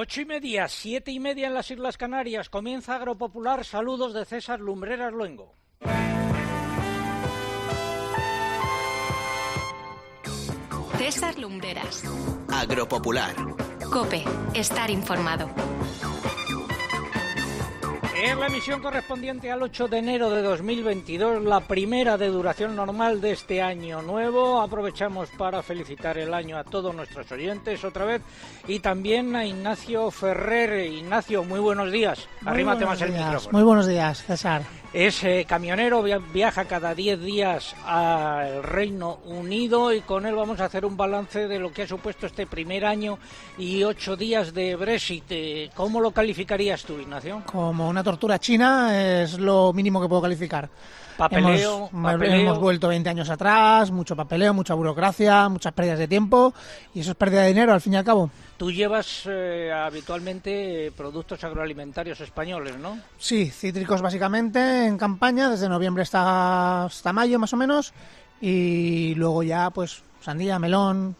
Ocho y media, siete y media en las Islas Canarias. Comienza Agropopular. Saludos de César Lumbreras Luengo. César Lumbreras. Agropopular. Cope. Estar informado. En la emisión correspondiente al 8 de enero de 2022, la primera de duración normal de este año nuevo. Aprovechamos para felicitar el año a todos nuestros oyentes otra vez y también a Ignacio Ferrer. Ignacio, muy buenos días. Arrímate más el micrófono. Muy buenos días, César. Es eh, camionero, viaja cada 10 días al Reino Unido y con él vamos a hacer un balance de lo que ha supuesto este primer año y ocho días de Brexit. Eh, ¿Cómo lo calificarías tú, Ignacio? Como una tortura china es lo mínimo que puedo calificar. Papeleo, hemos, papeleo. hemos vuelto 20 años atrás, mucho papeleo, mucha burocracia, muchas pérdidas de tiempo y eso es pérdida de dinero al fin y al cabo. Tú llevas eh, habitualmente productos agroalimentarios españoles, ¿no? Sí, cítricos básicamente en campaña desde noviembre hasta, hasta mayo más o menos y luego ya pues sandía, melón,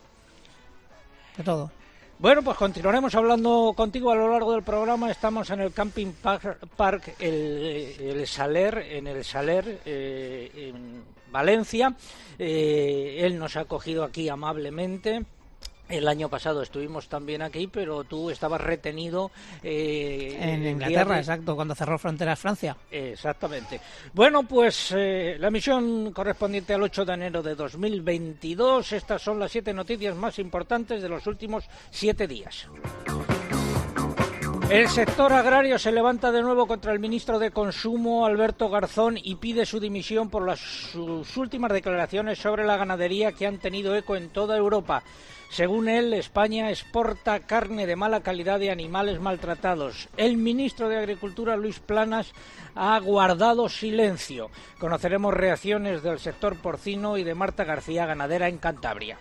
de todo. Bueno, pues continuaremos hablando contigo a lo largo del programa. Estamos en el Camping Park, park el, el, Saler, en el Saler, eh, en Valencia. Eh, él nos ha acogido aquí amablemente. El año pasado estuvimos también aquí, pero tú estabas retenido eh, en Inglaterra, de... exacto, cuando cerró fronteras Francia. Exactamente. Bueno, pues eh, la misión correspondiente al 8 de enero de 2022. Estas son las siete noticias más importantes de los últimos siete días. El sector agrario se levanta de nuevo contra el ministro de Consumo, Alberto Garzón, y pide su dimisión por sus últimas declaraciones sobre la ganadería que han tenido eco en toda Europa. Según él, España exporta carne de mala calidad de animales maltratados. El ministro de Agricultura, Luis Planas, ha guardado silencio. Conoceremos reacciones del sector porcino y de Marta García, ganadera en Cantabria.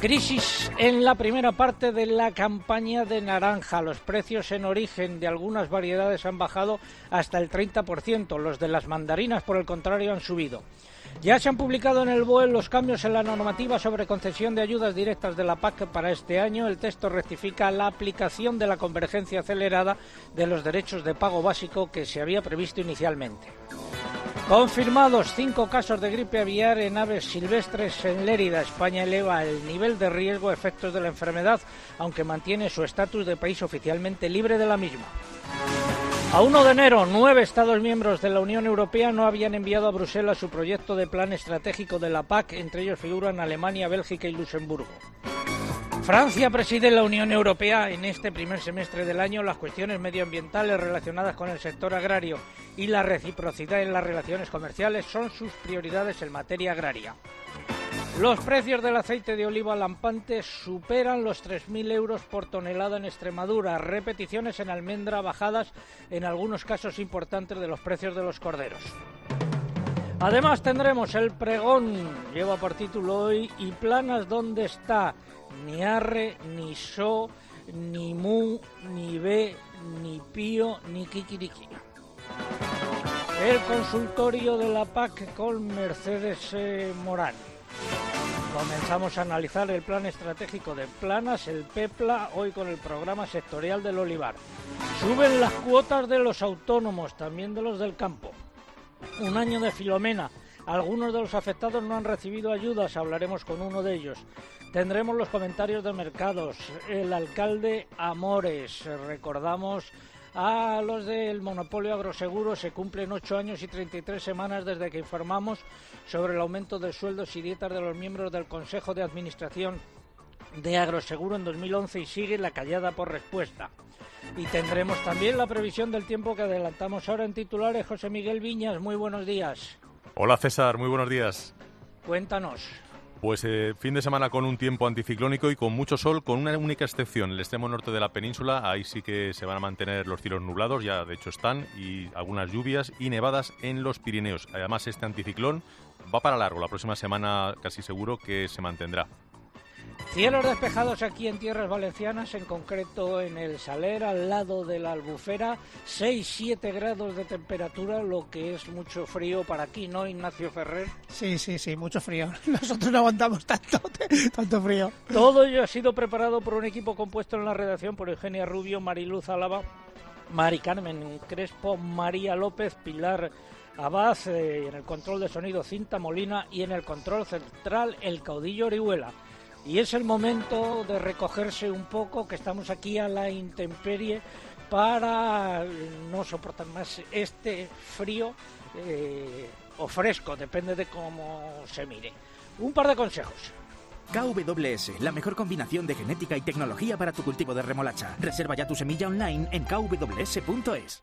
Crisis en la primera parte de la campaña de naranja. Los precios en origen de algunas variedades han bajado hasta el 30%. Los de las mandarinas, por el contrario, han subido. Ya se han publicado en el BOE los cambios en la normativa sobre concesión de ayudas directas de la PAC para este año. El texto rectifica la aplicación de la convergencia acelerada de los derechos de pago básico que se había previsto inicialmente. Confirmados cinco casos de gripe aviar en aves silvestres en Lérida. España eleva el nivel de riesgo a efectos de la enfermedad, aunque mantiene su estatus de país oficialmente libre de la misma. A 1 de enero, nueve Estados miembros de la Unión Europea no habían enviado a Bruselas su proyecto de plan estratégico de la PAC, entre ellos figuran Alemania, Bélgica y Luxemburgo. Francia preside la Unión Europea en este primer semestre del año. Las cuestiones medioambientales relacionadas con el sector agrario y la reciprocidad en las relaciones comerciales son sus prioridades en materia agraria. Los precios del aceite de oliva lampante superan los 3.000 euros por tonelada en Extremadura. Repeticiones en almendra bajadas en algunos casos importantes de los precios de los corderos. Además tendremos el pregón, lleva por título hoy, y planas dónde está, ni arre, ni so, ni mu, ni ve, ni pío, ni kikiriki. El consultorio de la PAC con Mercedes eh, Morán. Comenzamos a analizar el plan estratégico de Planas, el PEPLA, hoy con el programa sectorial del olivar. Suben las cuotas de los autónomos, también de los del campo. Un año de Filomena. Algunos de los afectados no han recibido ayudas, hablaremos con uno de ellos. Tendremos los comentarios de mercados. El alcalde Amores, recordamos a los del monopolio agroseguro se cumplen ocho años y 33 semanas desde que informamos sobre el aumento de sueldos y dietas de los miembros del Consejo de Administración de Agroseguro en 2011 y sigue la callada por respuesta. Y tendremos también la previsión del tiempo que adelantamos ahora en titulares. José Miguel Viñas, muy buenos días. Hola César, muy buenos días. Cuéntanos. Pues eh, fin de semana con un tiempo anticiclónico y con mucho sol, con una única excepción, el extremo norte de la península, ahí sí que se van a mantener los cielos nublados, ya de hecho están, y algunas lluvias y nevadas en los Pirineos. Además, este anticiclón va para largo, la próxima semana casi seguro que se mantendrá. Cielos despejados aquí en tierras valencianas, en concreto en el Saler, al lado de la Albufera, 6-7 grados de temperatura, lo que es mucho frío para aquí, ¿no, Ignacio Ferrer? Sí, sí, sí, mucho frío. Nosotros no aguantamos tanto, tanto frío. Todo ello ha sido preparado por un equipo compuesto en la redacción por Eugenia Rubio, Mariluz Álava, Mari Carmen Crespo, María López, Pilar Abad, eh, en el control de sonido Cinta Molina y en el control central el caudillo Orihuela. Y es el momento de recogerse un poco, que estamos aquí a la intemperie para no soportar más este frío eh, o fresco, depende de cómo se mire. Un par de consejos. KWS, la mejor combinación de genética y tecnología para tu cultivo de remolacha. Reserva ya tu semilla online en kws.es.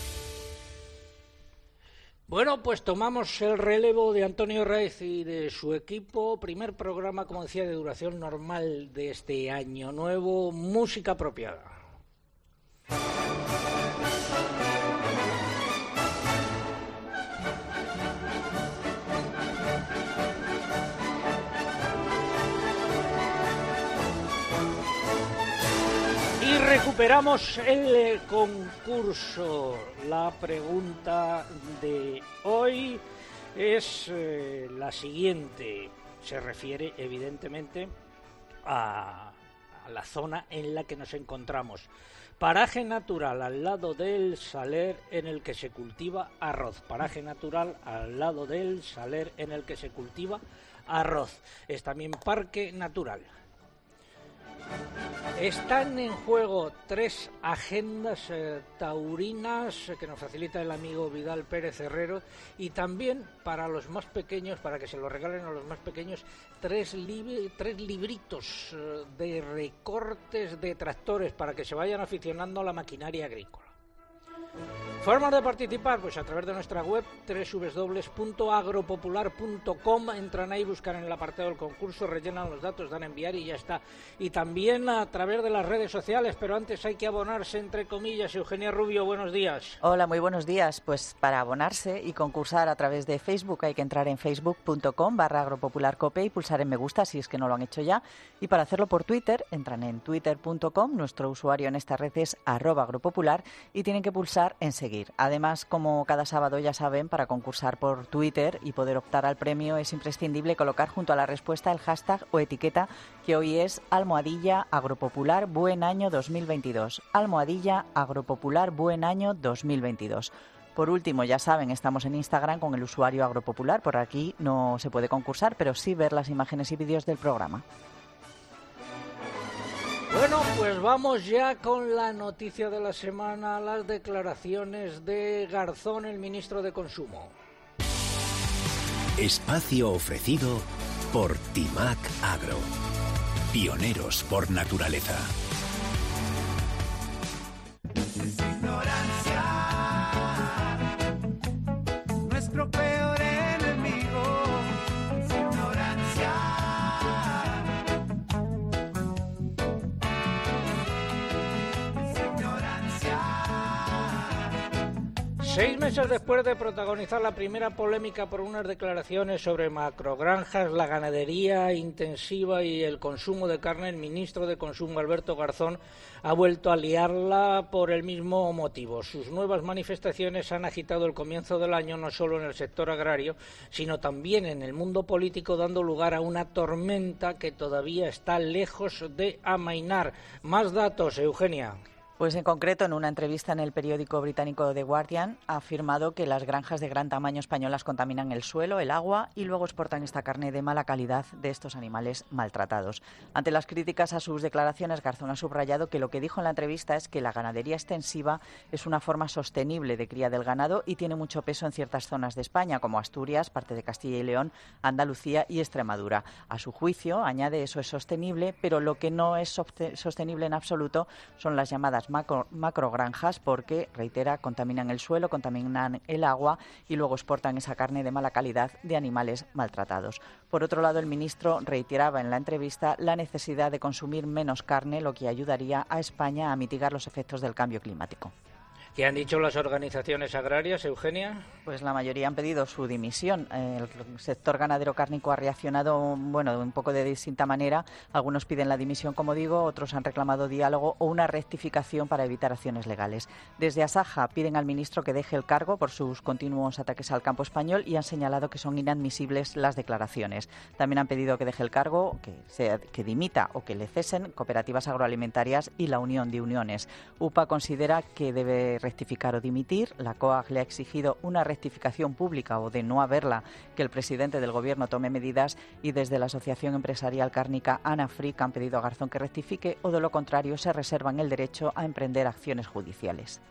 Bueno, pues tomamos el relevo de Antonio Reyes y de su equipo. Primer programa, como decía, de duración normal de este año nuevo, música apropiada. Recuperamos el concurso. La pregunta de hoy es eh, la siguiente. Se refiere evidentemente a, a la zona en la que nos encontramos. Paraje natural al lado del saler en el que se cultiva arroz. Paraje natural al lado del saler en el que se cultiva arroz. Es también parque natural. Están en juego tres agendas eh, taurinas eh, que nos facilita el amigo Vidal Pérez Herrero y también para los más pequeños, para que se lo regalen a los más pequeños, tres, tres libritos eh, de recortes de tractores para que se vayan aficionando a la maquinaria agrícola. Formas de participar, pues a través de nuestra web www.agropopular.com entran ahí, buscan en el apartado del concurso, rellenan los datos, dan a enviar y ya está. Y también a través de las redes sociales, pero antes hay que abonarse entre comillas. Eugenia Rubio, buenos días. Hola, muy buenos días. Pues para abonarse y concursar a través de Facebook hay que entrar en facebook.com barra agropopularcope y pulsar en me gusta si es que no lo han hecho ya. Y para hacerlo por Twitter, entran en twitter.com, nuestro usuario en esta red es arroba agropopular y tienen que pulsar en seguir. Además, como cada sábado ya saben, para concursar por Twitter y poder optar al premio es imprescindible colocar junto a la respuesta el hashtag o etiqueta que hoy es almohadilla agropopular buen año 2022. Almohadilla agropopular buen año 2022. Por último, ya saben, estamos en Instagram con el usuario agropopular. Por aquí no se puede concursar, pero sí ver las imágenes y vídeos del programa. Bueno, pues vamos ya con la noticia de la semana, las declaraciones de Garzón, el ministro de Consumo. Espacio ofrecido por Timac Agro. Pioneros por naturaleza. Meses después de protagonizar la primera polémica por unas declaraciones sobre macrogranjas, la ganadería intensiva y el consumo de carne, el ministro de Consumo, Alberto Garzón, ha vuelto a liarla por el mismo motivo. Sus nuevas manifestaciones han agitado el comienzo del año no solo en el sector agrario, sino también en el mundo político, dando lugar a una tormenta que todavía está lejos de amainar. Más datos, Eugenia. Pues en concreto, en una entrevista en el periódico británico The Guardian, ha afirmado que las granjas de gran tamaño españolas contaminan el suelo, el agua y luego exportan esta carne de mala calidad de estos animales maltratados. Ante las críticas a sus declaraciones, Garzón ha subrayado que lo que dijo en la entrevista es que la ganadería extensiva es una forma sostenible de cría del ganado y tiene mucho peso en ciertas zonas de España, como Asturias, parte de Castilla y León, Andalucía y Extremadura. A su juicio, añade, eso es sostenible, pero lo que no es sostenible en absoluto son las llamadas macro, macrogranjas porque, reitera, contaminan el suelo, contaminan el agua y luego exportan esa carne de mala calidad de animales maltratados. Por otro lado, el ministro reiteraba en la entrevista la necesidad de consumir menos carne, lo que ayudaría a España a mitigar los efectos del cambio climático. ¿Qué han dicho las organizaciones agrarias, Eugenia? Pues la mayoría han pedido su dimisión. El sector ganadero cárnico ha reaccionado, bueno, un poco de distinta manera. Algunos piden la dimisión, como digo, otros han reclamado diálogo o una rectificación para evitar acciones legales. Desde Asaja piden al ministro que deje el cargo por sus continuos ataques al campo español y han señalado que son inadmisibles las declaraciones. También han pedido que deje el cargo, que, sea, que dimita o que le cesen cooperativas agroalimentarias y la Unión de Uniones. UPA considera que debe rectificar o dimitir. La COAG le ha exigido una rectificación pública o de no haberla, que el presidente del Gobierno tome medidas y desde la Asociación Empresarial Cárnica ANAFRIC han pedido a Garzón que rectifique o de lo contrario se reservan el derecho a emprender acciones judiciales.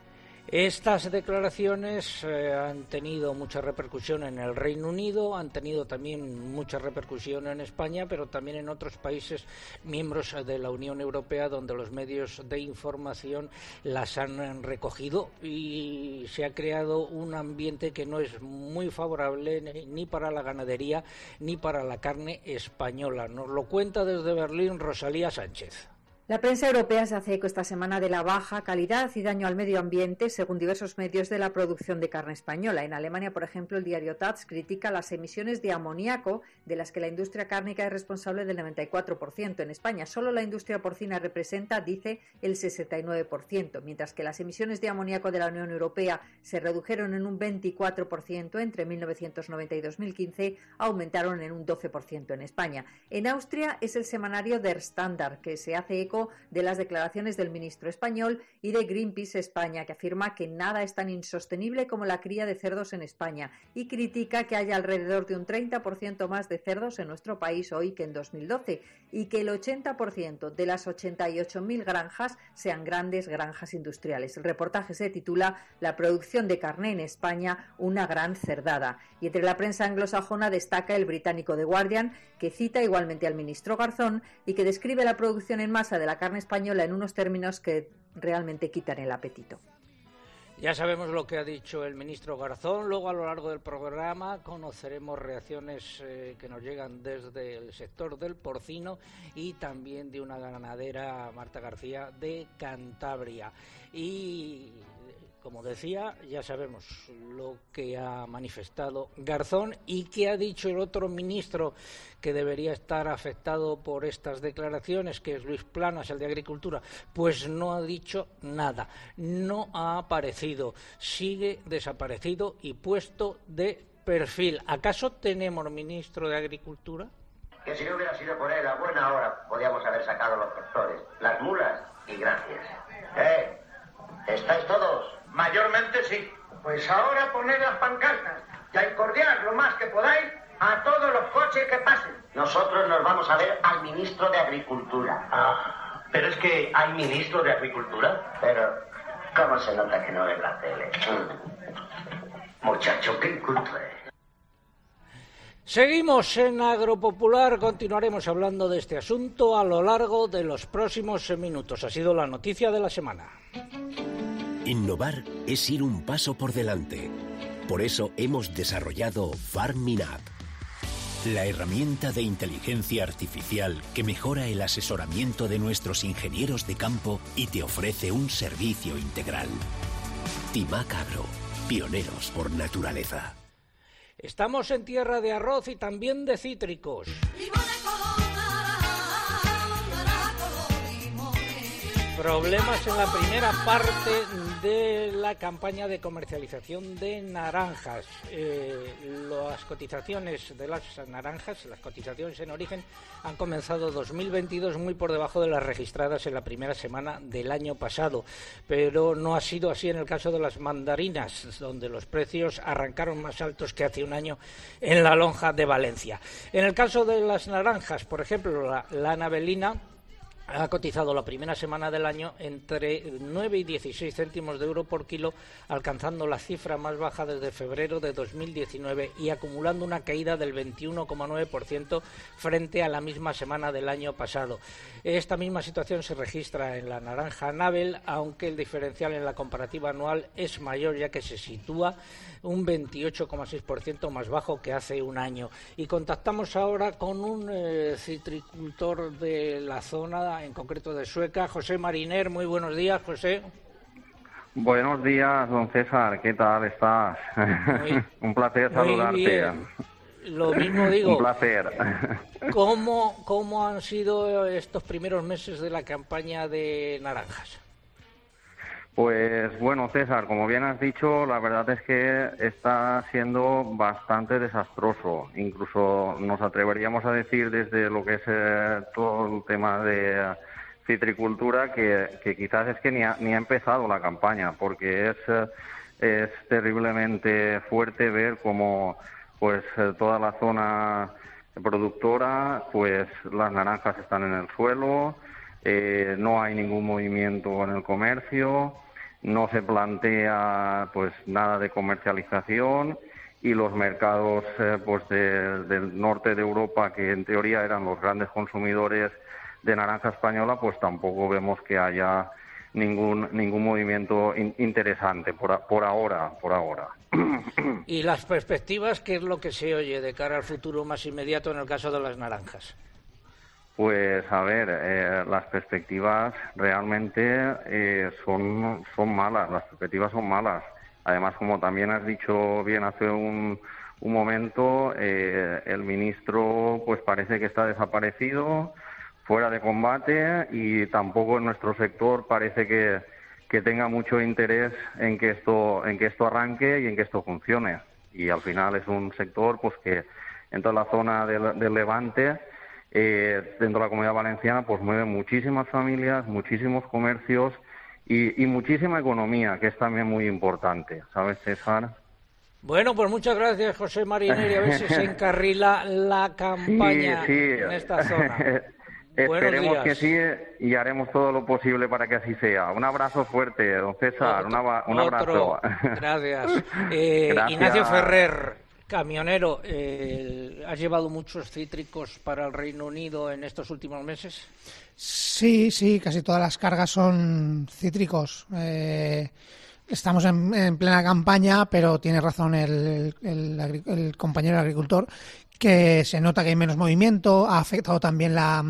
Estas declaraciones eh, han tenido mucha repercusión en el Reino Unido, han tenido también mucha repercusión en España, pero también en otros países miembros de la Unión Europea donde los medios de información las han recogido y se ha creado un ambiente que no es muy favorable ni para la ganadería ni para la carne española. Nos lo cuenta desde Berlín Rosalía Sánchez. La prensa europea se hace eco esta semana de la baja calidad y daño al medio ambiente, según diversos medios de la producción de carne española. En Alemania, por ejemplo, el diario Taz critica las emisiones de amoníaco, de las que la industria cárnica es responsable del 94%. En España, solo la industria porcina representa, dice, el 69%, mientras que las emisiones de amoníaco de la Unión Europea se redujeron en un 24% entre 1990 y 2015, aumentaron en un 12% en España. En Austria es el semanario Der Standard, que se hace eco de las declaraciones del ministro español y de Greenpeace España, que afirma que nada es tan insostenible como la cría de cerdos en España y critica que haya alrededor de un 30% más de cerdos en nuestro país hoy que en 2012 y que el 80% de las 88.000 granjas sean grandes granjas industriales. El reportaje se titula La producción de carne en España, una gran cerdada. Y entre la prensa anglosajona destaca el británico The Guardian, que cita igualmente al ministro Garzón y que describe la producción en masa de la carne española en unos términos que realmente quitan el apetito. Ya sabemos lo que ha dicho el ministro Garzón. Luego, a lo largo del programa, conoceremos reacciones eh, que nos llegan desde el sector del porcino y también de una ganadera, Marta García, de Cantabria. Y como decía, ya sabemos lo que ha manifestado Garzón y que ha dicho el otro ministro que debería estar afectado por estas declaraciones, que es Luis Planas, el de Agricultura. Pues no ha dicho nada, no ha aparecido, sigue desaparecido y puesto de perfil. ¿Acaso tenemos ministro de Agricultura? Que si no hubiera sido por él, a buena hora podíamos haber sacado los tractores, las mulas y gracias. ¿Eh? ¿Estáis todos? Mayormente sí. Pues ahora poned las pancartas y a incordiar lo más que podáis a todos los coches que pasen. Nosotros nos vamos a ver al ministro de Agricultura. Ah, pero es que hay ministro de Agricultura. Pero, ¿cómo se nota que no ve la tele? Muchacho, qué inculto es. Seguimos en Agropopular, continuaremos hablando de este asunto a lo largo de los próximos minutos. Ha sido la noticia de la semana. Innovar es ir un paso por delante. Por eso hemos desarrollado Farming App, la herramienta de inteligencia artificial que mejora el asesoramiento de nuestros ingenieros de campo y te ofrece un servicio integral. Timac Agro, pioneros por naturaleza. Estamos en tierra de arroz y también de cítricos. Problemas en la primera parte de la campaña de comercialización de naranjas. Eh, las cotizaciones de las naranjas, las cotizaciones en origen, han comenzado 2022 muy por debajo de las registradas en la primera semana del año pasado, pero no ha sido así en el caso de las mandarinas, donde los precios arrancaron más altos que hace un año en la lonja de Valencia. En el caso de las naranjas, por ejemplo, la, la anabelina ha cotizado la primera semana del año entre 9 y 16 céntimos de euro por kilo, alcanzando la cifra más baja desde febrero de 2019 y acumulando una caída del 21,9% frente a la misma semana del año pasado. Esta misma situación se registra en la naranja Nabel, aunque el diferencial en la comparativa anual es mayor ya que se sitúa un 28,6% más bajo que hace un año. Y contactamos ahora con un eh, citricultor de la zona, en concreto de Sueca, José Mariner. Muy buenos días, José. Buenos días, don César. ¿Qué tal estás? un placer saludarte. Lo mismo digo. Un placer. ¿Cómo, ¿Cómo han sido estos primeros meses de la campaña de naranjas? Pues bueno, César, como bien has dicho, la verdad es que está siendo bastante desastroso. Incluso nos atreveríamos a decir desde lo que es eh, todo el tema de citricultura que, quizás es que ni ha, ni ha empezado la campaña, porque es, eh, terriblemente fuerte ver cómo pues eh, toda la zona productora, pues las naranjas están en el suelo, eh, no hay ningún movimiento en el comercio, no se plantea pues nada de comercialización y los mercados eh, pues del norte de Europa que en teoría eran los grandes consumidores de naranja española pues tampoco vemos que haya ningún ningún movimiento interesante por, por ahora por ahora. Y las perspectivas qué es lo que se oye de cara al futuro más inmediato en el caso de las naranjas pues a ver, eh, las perspectivas realmente eh, son, son malas, las perspectivas son malas. Además, como también has dicho bien hace un, un momento, eh, el ministro pues parece que está desaparecido, fuera de combate y tampoco en nuestro sector parece que, que tenga mucho interés en que esto en que esto arranque y en que esto funcione. Y al final es un sector pues que en toda la zona del, del Levante eh, dentro de la comunidad valenciana pues mueve muchísimas familias, muchísimos comercios y, muchísima economía, que es también muy importante, ¿sabes, César? Bueno, pues muchas gracias, José Marineri. A ver si se encarrila la campaña en esta zona. Esperemos que sí y haremos todo lo posible para que así sea. Un abrazo fuerte, don César. un, abrazo. Gracias. Eh, Ignacio Ferrer. Camionero, eh, ¿has llevado muchos cítricos para el Reino Unido en estos últimos meses? Sí, sí, casi todas las cargas son cítricos. Eh, estamos en, plena campaña, pero tiene razón el, el, compañero agricultor que se nota que hay menos movimiento, ha afectado también la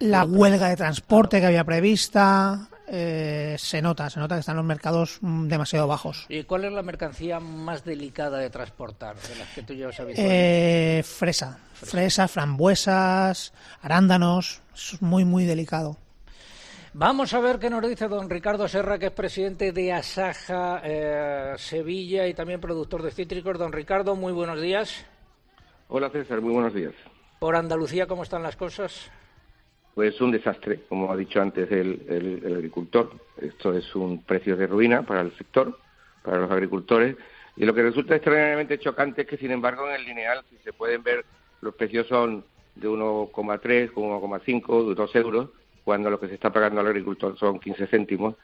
la huelga de transporte que había prevista, eh, se nota, se nota que están los mercados mm, demasiado bajos. ¿Y cuál es la mercancía más delicada de transportar de las que tú llevas habitualmente? Eh, fresa, fresa, frambuesas, arándanos, es muy, muy delicado. Vamos a ver qué nos dice don Ricardo Serra, que es presidente de Asaja eh, Sevilla y también productor de cítricos. Don Ricardo, muy buenos días. Hola César, muy buenos días. Por Andalucía, ¿cómo están las cosas? Pues un desastre, como ha dicho antes el, agricultor. Esto es un precio de ruina para el sector, para los agricultores. Y lo que resulta extraordinariamente chocante es que, sin embargo, en el lineal, si se pueden ver, los precios son de 1,3, 1,5, de 2 euros, cuando lo que se está pagando al agricultor son 15 céntimos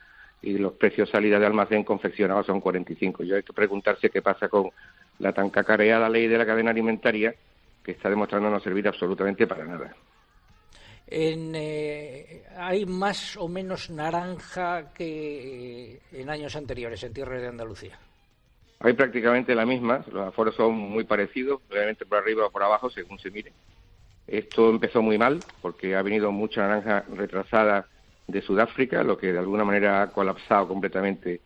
y los precios salida de almacén confeccionados son 45. Yo hay que preguntarse qué pasa con la tan cacareada ley de la cadena alimentaria que está demostrando no servir absolutamente para nada en, eh, hay más o menos naranja que en años anteriores en tierra de Andalucía. Hay prácticamente la misma, los aforos son muy parecidos, obviamente por arriba o por abajo, según se mire. Esto empezó muy mal porque ha venido mucha naranja retrasada de Sudáfrica, lo que de alguna manera ha colapsado completamente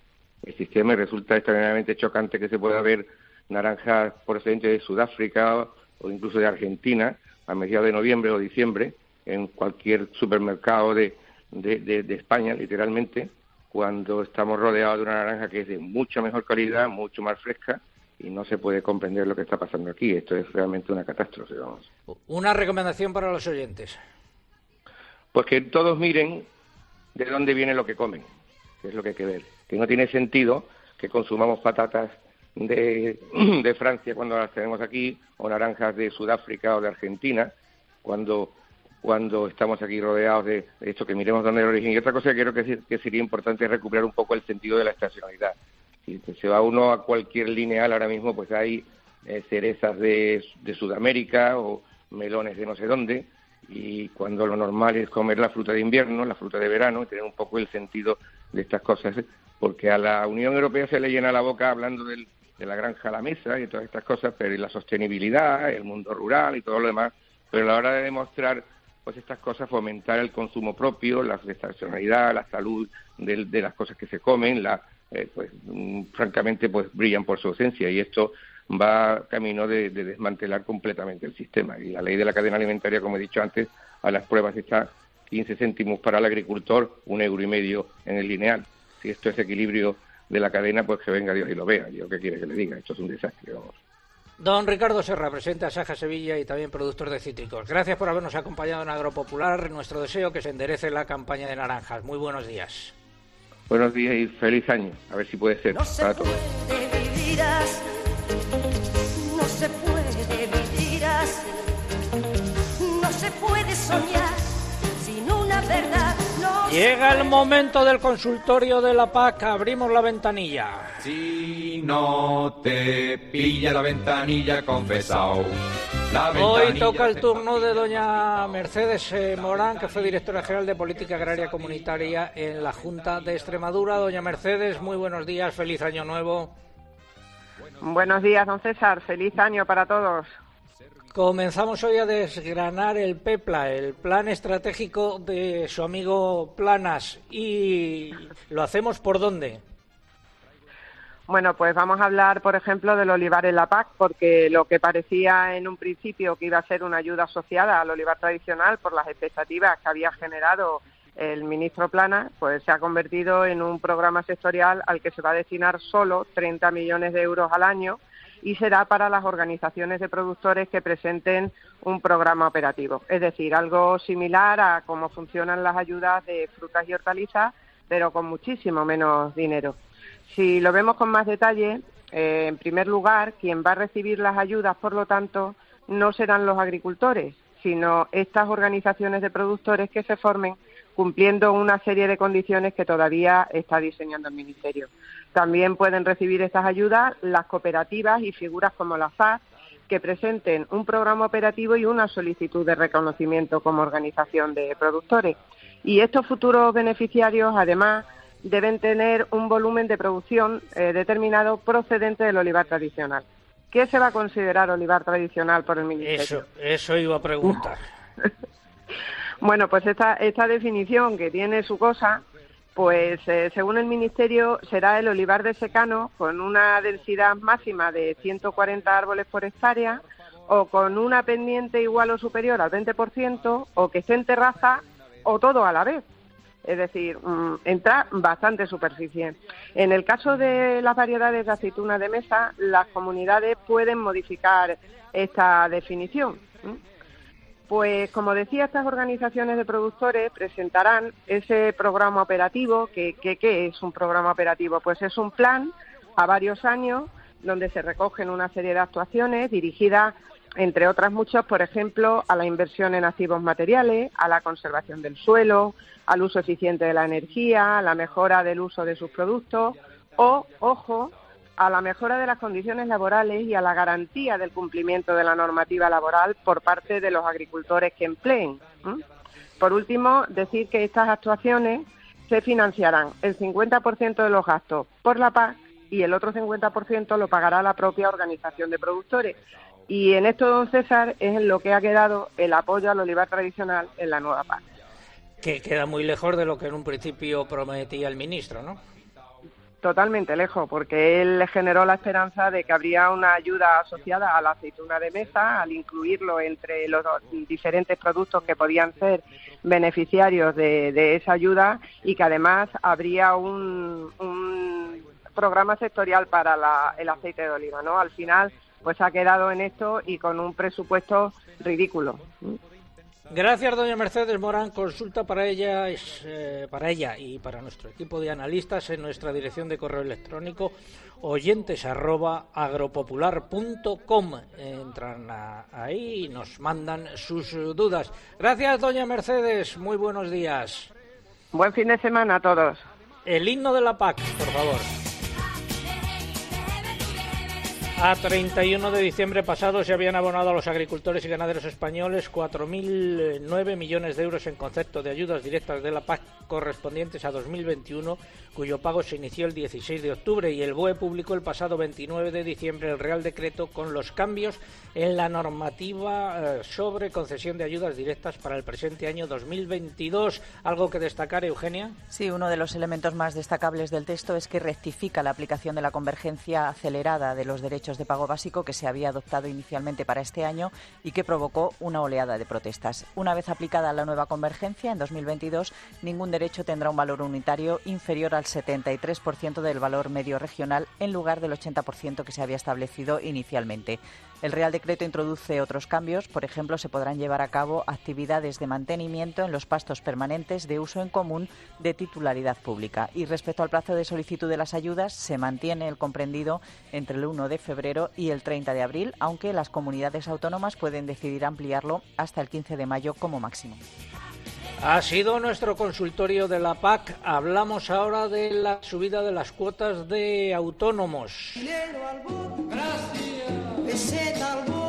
el sistema y resulta extraordinariamente chocante que se pueda ver naranjas procedentes de Sudáfrica o incluso de Argentina a mediados de noviembre o diciembre en cualquier supermercado de, de, España, literalmente, cuando estamos rodeados de una naranja que es de mucha mejor calidad, mucho más fresca, y no se puede comprender lo que está pasando aquí. Esto es realmente una catástrofe, vamos. Una recomendación para los oyentes. Pues que todos miren de dónde viene lo que comen, que es lo que hay que ver. Que no tiene sentido que consumamos patatas de, de Francia cuando las tenemos aquí, o naranjas de Sudáfrica o de Argentina, cuando cuando estamos aquí rodeados de esto, que miremos dónde es el origen. Y otra cosa que creo que, sería importante es recuperar un poco el sentido de la estacionalidad. Si se va uno a cualquier lineal ahora mismo, pues hay eh, cerezas de, de Sudamérica o melones de no sé dónde, y cuando lo normal es comer la fruta de invierno, la fruta de verano, y tener un poco el sentido de estas cosas, porque a la Unión Europea se le llena la boca hablando del, de la granja a la mesa y todas estas cosas, pero y la sostenibilidad, el mundo rural y todo lo demás, pero a la hora de demostrar pues estas cosas, fomentar el consumo propio, la estacionalidad, la salud de, de las cosas que se comen, la, eh, pues mm, francamente pues brillan por su ausencia y esto va camino de, de, desmantelar completamente el sistema. Y la ley de la cadena alimentaria, como he dicho antes, a las pruebas está 15 céntimos para el agricultor, un euro y medio en el lineal. Si esto es equilibrio de la cadena, pues que venga Dios y lo vea. Yo qué quiere que le diga, esto es un desastre, vamos. Don Ricardo Serra, presidente de Saja Sevilla y también productor de cítricos. Gracias por habernos acompañado en Agropopular. Nuestro deseo que se enderece la campaña de naranjas. Muy buenos días. Buenos días y feliz año. A ver si puede ser No se para todos. puede vivir así. No se puede vivir así. No se puede soñar sin una verdad. Llega el momento del consultorio de la PAC. Abrimos la ventanilla. Si no te pilla la ventanilla, confesao. La Hoy ventanilla toca el turno de doña Mercedes eh, Morán, que fue directora general de Política Agraria Comunitaria en la Junta de Extremadura. Doña Mercedes, muy buenos días, feliz año nuevo. Buenos días, don César. Feliz año para todos. Comenzamos hoy a desgranar el PEPLA, el plan estratégico de su amigo Planas. ¿Y lo hacemos por dónde? Bueno, pues vamos a hablar, por ejemplo, del olivar en la PAC, porque lo que parecía en un principio que iba a ser una ayuda asociada al olivar tradicional por las expectativas que había generado el ministro Plana, pues se ha convertido en un programa sectorial al que se va a destinar solo 30 millones de euros al año y será para las organizaciones de productores que presenten un programa operativo. Es decir, algo similar a cómo funcionan las ayudas de frutas y hortalizas, pero con muchísimo menos dinero. Si lo vemos con más detalle, eh, en primer lugar, quien va a recibir las ayudas, por lo tanto, no serán los agricultores, sino estas organizaciones de productores que se formen cumpliendo una serie de condiciones que todavía está diseñando el Ministerio. También pueden recibir estas ayudas las cooperativas y figuras como la FAD que presenten un programa operativo y una solicitud de reconocimiento como organización de productores. Y estos futuros beneficiarios, además, deben tener un volumen de producción eh, determinado procedente del olivar tradicional. ¿Qué se va a considerar olivar tradicional por el Ministerio? Eso, eso iba a preguntar. Bueno, pues esta, esta definición que tiene su cosa, pues eh, según el Ministerio será el olivar de secano con una densidad máxima de 140 árboles por hectárea o con una pendiente igual o superior al 20% o que esté en terraza o todo a la vez. Es decir, mm, entra bastante superficie. En el caso de las variedades de aceituna de mesa, las comunidades pueden modificar esta definición. Pues como decía, estas organizaciones de productores presentarán ese programa operativo. que ¿Qué es un programa operativo? Pues es un plan a varios años donde se recogen una serie de actuaciones dirigidas, entre otras muchas, por ejemplo, a la inversión en activos materiales, a la conservación del suelo, al uso eficiente de la energía, a la mejora del uso de sus productos o, ojo, a la mejora de las condiciones laborales y a la garantía del cumplimiento de la normativa laboral por parte de los agricultores que empleen. Por último, decir que estas actuaciones se financiarán el 50% de los gastos por la PAC y el otro 50% lo pagará la propia organización de productores. Y en esto, don César, es en lo que ha quedado el apoyo al olivar tradicional en la nueva PAC. Que queda muy lejos de lo que en un principio prometía el ministro, ¿no? Totalmente lejos, porque él generó la esperanza de que habría una ayuda asociada a la aceituna de mesa, al incluirlo entre los diferentes productos que podían ser beneficiarios de, de esa ayuda y que además habría un, un programa sectorial para la- el aceite de oliva, ¿no? Al final, pues ha quedado en esto y con un presupuesto ridículo. Gracias, doña Mercedes Morán. Consulta para ella, es, eh, para ella y para nuestro equipo de analistas en nuestra dirección de correo electrónico oyentes arroba agropopular.com. Entran ahí y nos mandan sus dudas. Gracias, doña Mercedes. Muy buenos días. Buen fin de semana a todos. El himno de la PAC, por favor. A 31 de diciembre pasado se habían abonado a los agricultores y ganaderos españoles 4.009 millones de euros en concepto de ayudas directas de la PAC correspondientes a 2021, cuyo pago se inició el 16 de octubre y el BOE publicó el pasado 29 de diciembre el Real Decreto con los cambios en la normativa eh, sobre concesión de ayudas directas para el presente año 2022. ¿Algo que destacar, Eugenia? Sí, uno de los elementos más destacables del texto es que rectifica la aplicación de la convergencia acelerada de los derechos de pago básico que se había adoptado inicialmente para este año y que provocó una oleada de protestas. Una vez aplicada la nueva convergencia en 2022, ningún derecho tendrá un valor unitario inferior al 73% del valor medio regional en lugar del 80% que se había establecido inicialmente. El Real Decreto introduce otros cambios, por ejemplo, se podrán llevar a cabo actividades de mantenimiento en los pastos permanentes de uso en común de titularidad pública. Y respecto al plazo de solicitud de las ayudas, se mantiene el comprendido entre el 1 de febrero y el 30 de abril, aunque las comunidades autónomas pueden decidir ampliarlo hasta el 15 de mayo como máximo. Ha sido nuestro consultorio de la PAC. Hablamos ahora de la subida de las cuotas de autónomos.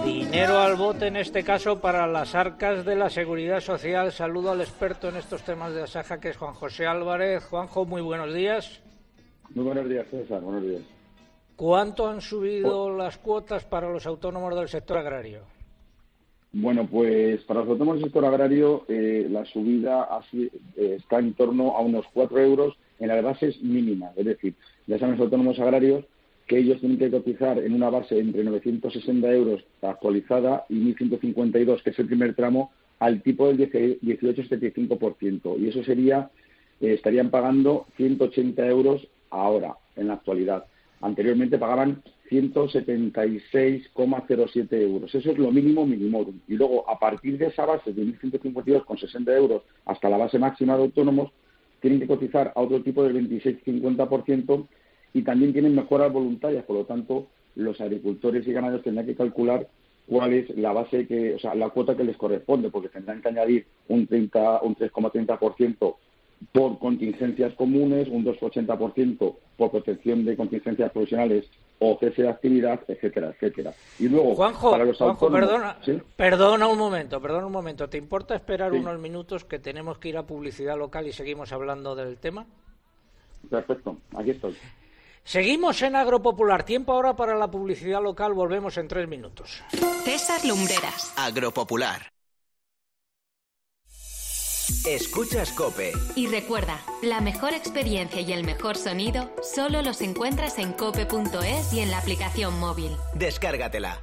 Dinero al bote en este caso para las arcas de la seguridad social. Saludo al experto en estos temas de Asaja que es Juan José Álvarez. Juanjo, muy buenos días. Muy buenos días, César. Buenos días. ¿Cuánto han subido las cuotas para los autónomos del sector agrario? Bueno, pues para los autónomos del sector agrario eh, la subida así, eh, está en torno a unos 4 euros en las bases mínimas. Es decir, ya saben los autónomos agrarios que ellos tienen que cotizar en una base entre 960 euros actualizada y 1.152, que es el primer tramo, al tipo del 18,75%. Y eso sería, eh, estarían pagando 180 euros ahora, en la actualidad. Anteriormente pagaban 176,07 euros. Eso es lo mínimo mínimo. Y luego, a partir de esa base de 1.152,60 euros hasta la base máxima de autónomos, tienen que cotizar a otro tipo del 26,50% y también tienen mejoras voluntarias, por lo tanto, los agricultores y ganaderos tendrán que calcular cuál es la base que, o sea, la cuota que les corresponde, porque tendrán que añadir un 30, un 3,30% por contingencias comunes, un 2,80% por protección de contingencias profesionales o cese de actividad, etcétera, etcétera. Y luego, Juanjo, para los Juanjo perdona, perdona un momento, perdona un momento. ¿Te importa esperar unos minutos que tenemos que ir a publicidad local y seguimos hablando del tema? Perfecto, aquí estoy. Seguimos en Agropopular. Tiempo ahora para la publicidad local. Volvemos en tres minutos. César Lumbreras. Agropopular. Escuchas Cope. Y recuerda, la mejor experiencia y el mejor sonido solo los encuentras en cope.es y en la aplicación móvil. Descárgatela.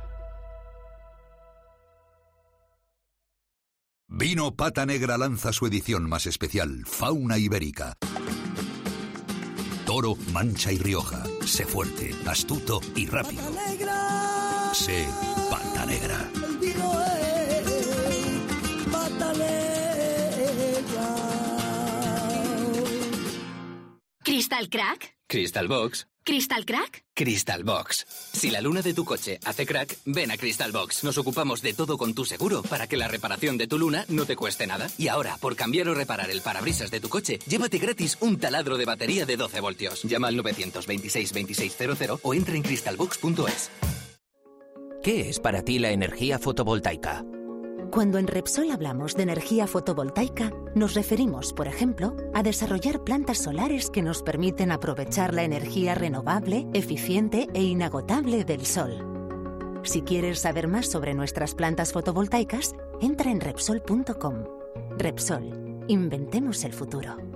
Vino Pata Negra lanza su edición más especial, Fauna Ibérica. Toro, Mancha y Rioja. Sé fuerte, astuto y rápido. Sé Pata Negra. ¿Crystal Crack? Crystal Box. ¿Crystal Crack? Crystal Box. Si la luna de tu coche hace crack, ven a Crystal Box. Nos ocupamos de todo con tu seguro para que la reparación de tu luna no te cueste nada. Y ahora, por cambiar o reparar el parabrisas de tu coche, llévate gratis un taladro de batería de 12 voltios. Llama al 926 2600 o entra en crystalbox.es. ¿Qué es para ti la energía fotovoltaica? Cuando en Repsol hablamos de energía fotovoltaica, nos referimos, por ejemplo, a desarrollar plantas solares que nos permiten aprovechar la energía renovable, eficiente e inagotable del sol. Si quieres saber más sobre nuestras plantas fotovoltaicas, entra en Repsol.com. Repsol, inventemos el futuro.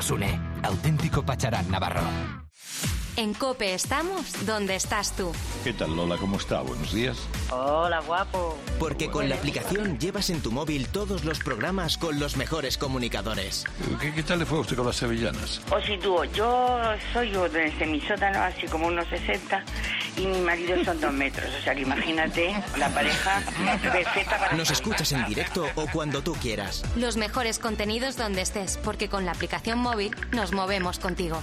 Nos une. Auténtico Pacharán Navarro. En Cope estamos donde estás tú. ¿Qué tal Lola? ¿Cómo está? Buenos días. Hola, guapo. Porque con la aplicación llevas en tu móvil todos los programas con los mejores comunicadores. ¿Qué, qué tal le fue a usted con las sevillanas? O si tú, yo soy yo desde mi sótano, así como unos 60, y mi marido son dos metros. O sea que imagínate la pareja perfecta para... Nos escuchas en directo o cuando tú quieras. Los mejores contenidos donde estés, porque con la aplicación móvil nos movemos contigo.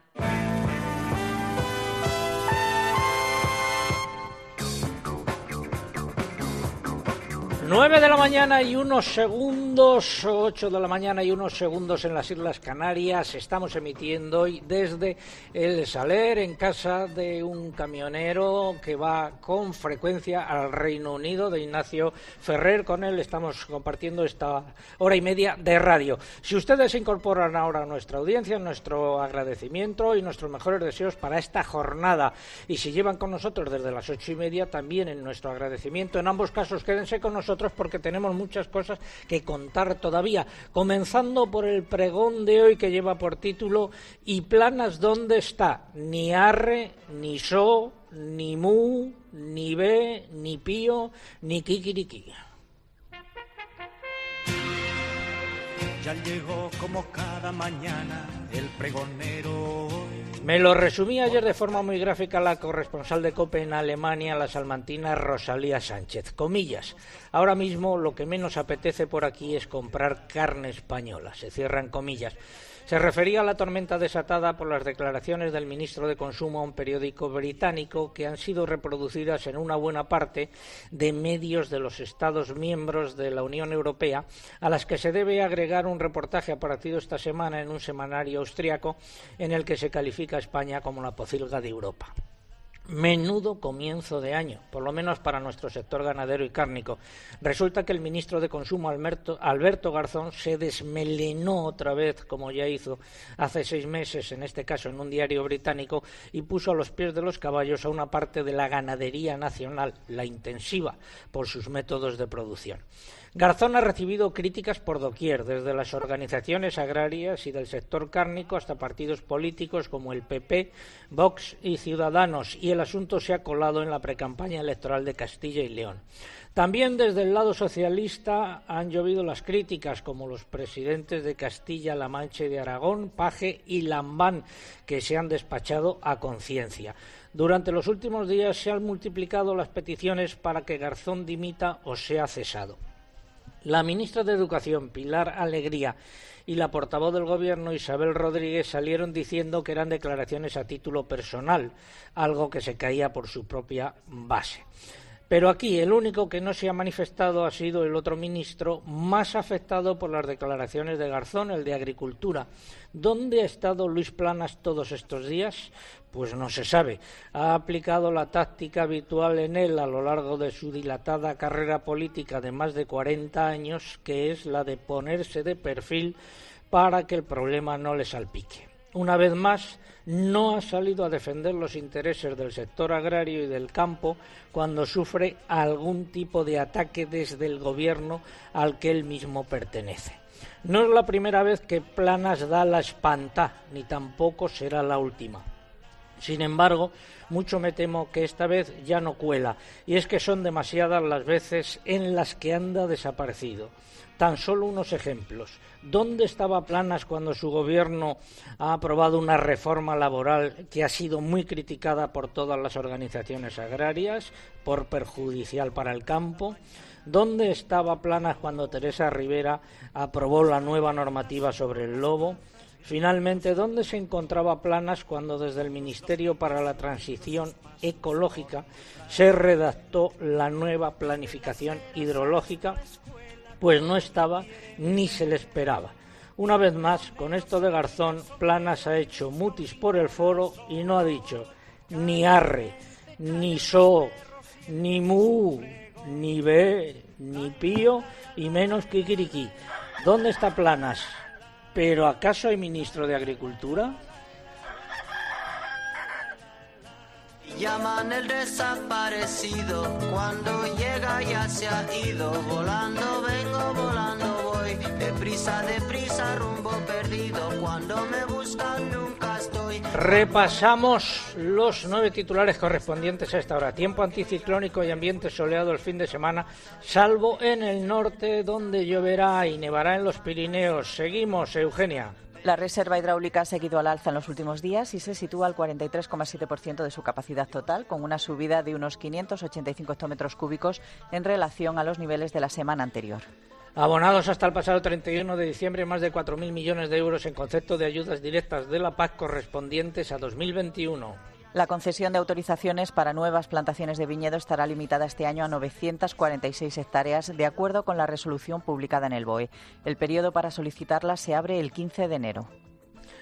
Nueve de la mañana y unos segundos, ocho de la mañana y unos segundos en las Islas Canarias. Estamos emitiendo hoy desde el Saler, en casa de un camionero que va con frecuencia al Reino Unido, de Ignacio Ferrer. Con él estamos compartiendo esta hora y media de radio. Si ustedes se incorporan ahora a nuestra audiencia, nuestro agradecimiento y nuestros mejores deseos para esta jornada. Y si llevan con nosotros desde las ocho y media, también en nuestro agradecimiento. En ambos casos, quédense con nosotros porque tenemos muchas cosas que contar todavía, comenzando por el pregón de hoy que lleva por título ¿Y planas dónde está? Ni arre, ni so, ni mu, ni be, ni pío, ni kikiriki. Ya llegó como cada mañana el pregonero. Me lo resumí ayer de forma muy gráfica la corresponsal de COPE en Alemania, la salmantina Rosalía Sánchez. Comillas. Ahora mismo lo que menos apetece por aquí es comprar carne española. Se cierran comillas. Se refería a la tormenta desatada por las declaraciones del ministro de Consumo a un periódico británico que han sido reproducidas en una buena parte de medios de los Estados miembros de la Unión Europea, a las que se debe agregar un reportaje aparecido esta semana en un semanario austriaco en el que se califica a España como la pocilga de Europa. Menudo comienzo de año, por lo menos para nuestro sector ganadero y cárnico. Resulta que el ministro de Consumo, Alberto, Garzón, se desmelenó otra vez, como ya hizo hace seis meses, en este caso en un diario británico, y puso a los pies de los caballos a una parte de la ganadería nacional, la intensiva, por sus métodos de producción. Garzón ha recibido críticas por doquier, desde las organizaciones agrarias y del sector cárnico hasta partidos políticos como el PP, Vox y Ciudadanos, y el asunto se ha colado en la precampaña electoral de Castilla y León. También desde el lado socialista han llovido las críticas, como los presidentes de Castilla-La Mancha y de Aragón, Paje y Lambán, que se han despachado a conciencia. Durante los últimos días se han multiplicado las peticiones para que Garzón dimita o sea cesado. La ministra de Educación, Pilar Alegría, y la portavoz del Gobierno, Isabel Rodríguez, salieron diciendo que eran declaraciones a título personal, algo que se caía por su propia base. Pero aquí el único que no se ha manifestado ha sido el otro ministro más afectado por las declaraciones de Garzón, el de Agricultura. ¿Dónde ha estado Luis Planas todos estos días? Pues no se sabe. Ha aplicado la táctica habitual en él a lo largo de su dilatada carrera política de más de 40 años, que es la de ponerse de perfil para que el problema no le salpique. Una vez más, no ha salido a defender los intereses del sector agrario y del campo cuando sufre algún tipo de ataque desde el gobierno al que él mismo pertenece. No es la primera vez que Planas da la espanta, ni tampoco será la última. Sin embargo, mucho me temo que esta vez ya no cuela, y es que son demasiadas las veces en las que anda desaparecido. Tan solo unos ejemplos. ¿Dónde estaba Planas cuando su gobierno ha aprobado una reforma laboral que ha sido muy criticada por todas las organizaciones agrarias, por perjudicial para el campo? ¿Dónde estaba Planas cuando Teresa Rivera aprobó la nueva normativa sobre el lobo? Finalmente, ¿dónde se encontraba Planas cuando desde el Ministerio para la Transición Ecológica se redactó la nueva planificación hidrológica? Pues no estaba ni se le esperaba. Una vez más, con esto de Garzón, Planas ha hecho mutis por el foro y no ha dicho ni arre, ni so, ni mu, ni ve, ni pío y menos kikiriki. ¿Dónde está Planas? ¿Pero acaso hay ministro de Agricultura? Llaman el desaparecido, cuando llega ya se ha ido, volando vengo, volando voy, deprisa, deprisa, rumbo perdido, cuando me buscan nunca. Repasamos los nueve titulares correspondientes a esta hora. Tiempo anticiclónico y ambiente soleado el fin de semana, salvo en el norte donde lloverá y nevará en los Pirineos. Seguimos, Eugenia. La reserva hidráulica ha seguido al alza en los últimos días y se sitúa al 43,7% de su capacidad total, con una subida de unos 585 hectómetros cúbicos en relación a los niveles de la semana anterior. Abonados hasta el pasado 31 de diciembre más de 4.000 millones de euros en concepto de ayudas directas de la PAC correspondientes a 2021. La concesión de autorizaciones para nuevas plantaciones de viñedo estará limitada este año a 946 hectáreas, de acuerdo con la resolución publicada en el BOE. El periodo para solicitarlas se abre el 15 de enero.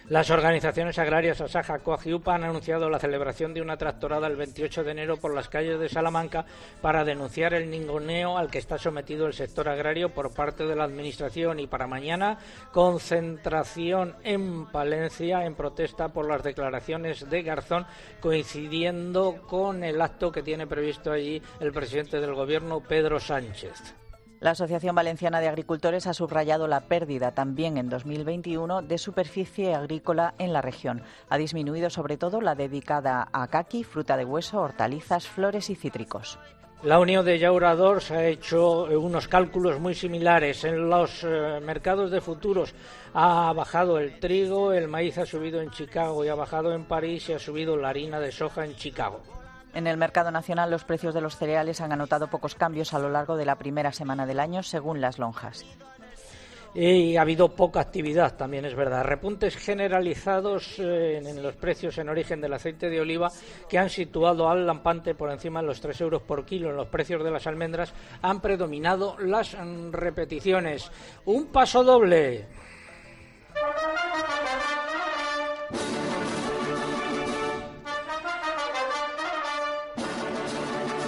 Las organizaciones agrarias Asaja, Coag y UPA han anunciado la celebración de una tractorada el 28 de enero por las calles de Salamanca para denunciar el ningoneo al que está sometido el sector agrario por parte de la Administración y para mañana concentración en Palencia en protesta por las declaraciones de Garzón coincidiendo con el acto que tiene previsto allí el presidente del Gobierno, Pedro Sánchez. La Asociación Valenciana de Agricultores ha subrayado la pérdida también en 2021 de superficie agrícola en la región. Ha disminuido sobre todo la dedicada a caqui, fruta de hueso, hortalizas, flores y cítricos. La Unión de Llauradors ha hecho unos cálculos muy similares. En los eh, mercados de futuros ha bajado el trigo, el maíz ha subido en Chicago y ha bajado en París y ha subido la harina de soja en Chicago. En el mercado nacional los precios de los cereales han anotado pocos cambios a lo largo de la primera semana del año, según las lonjas. Y ha habido poca actividad, también es verdad. Repuntes generalizados eh, en los precios en origen del aceite de oliva que han situado al lampante por encima de los 3 euros por kilo. En los precios de las almendras han predominado las mm, repeticiones. Un paso doble.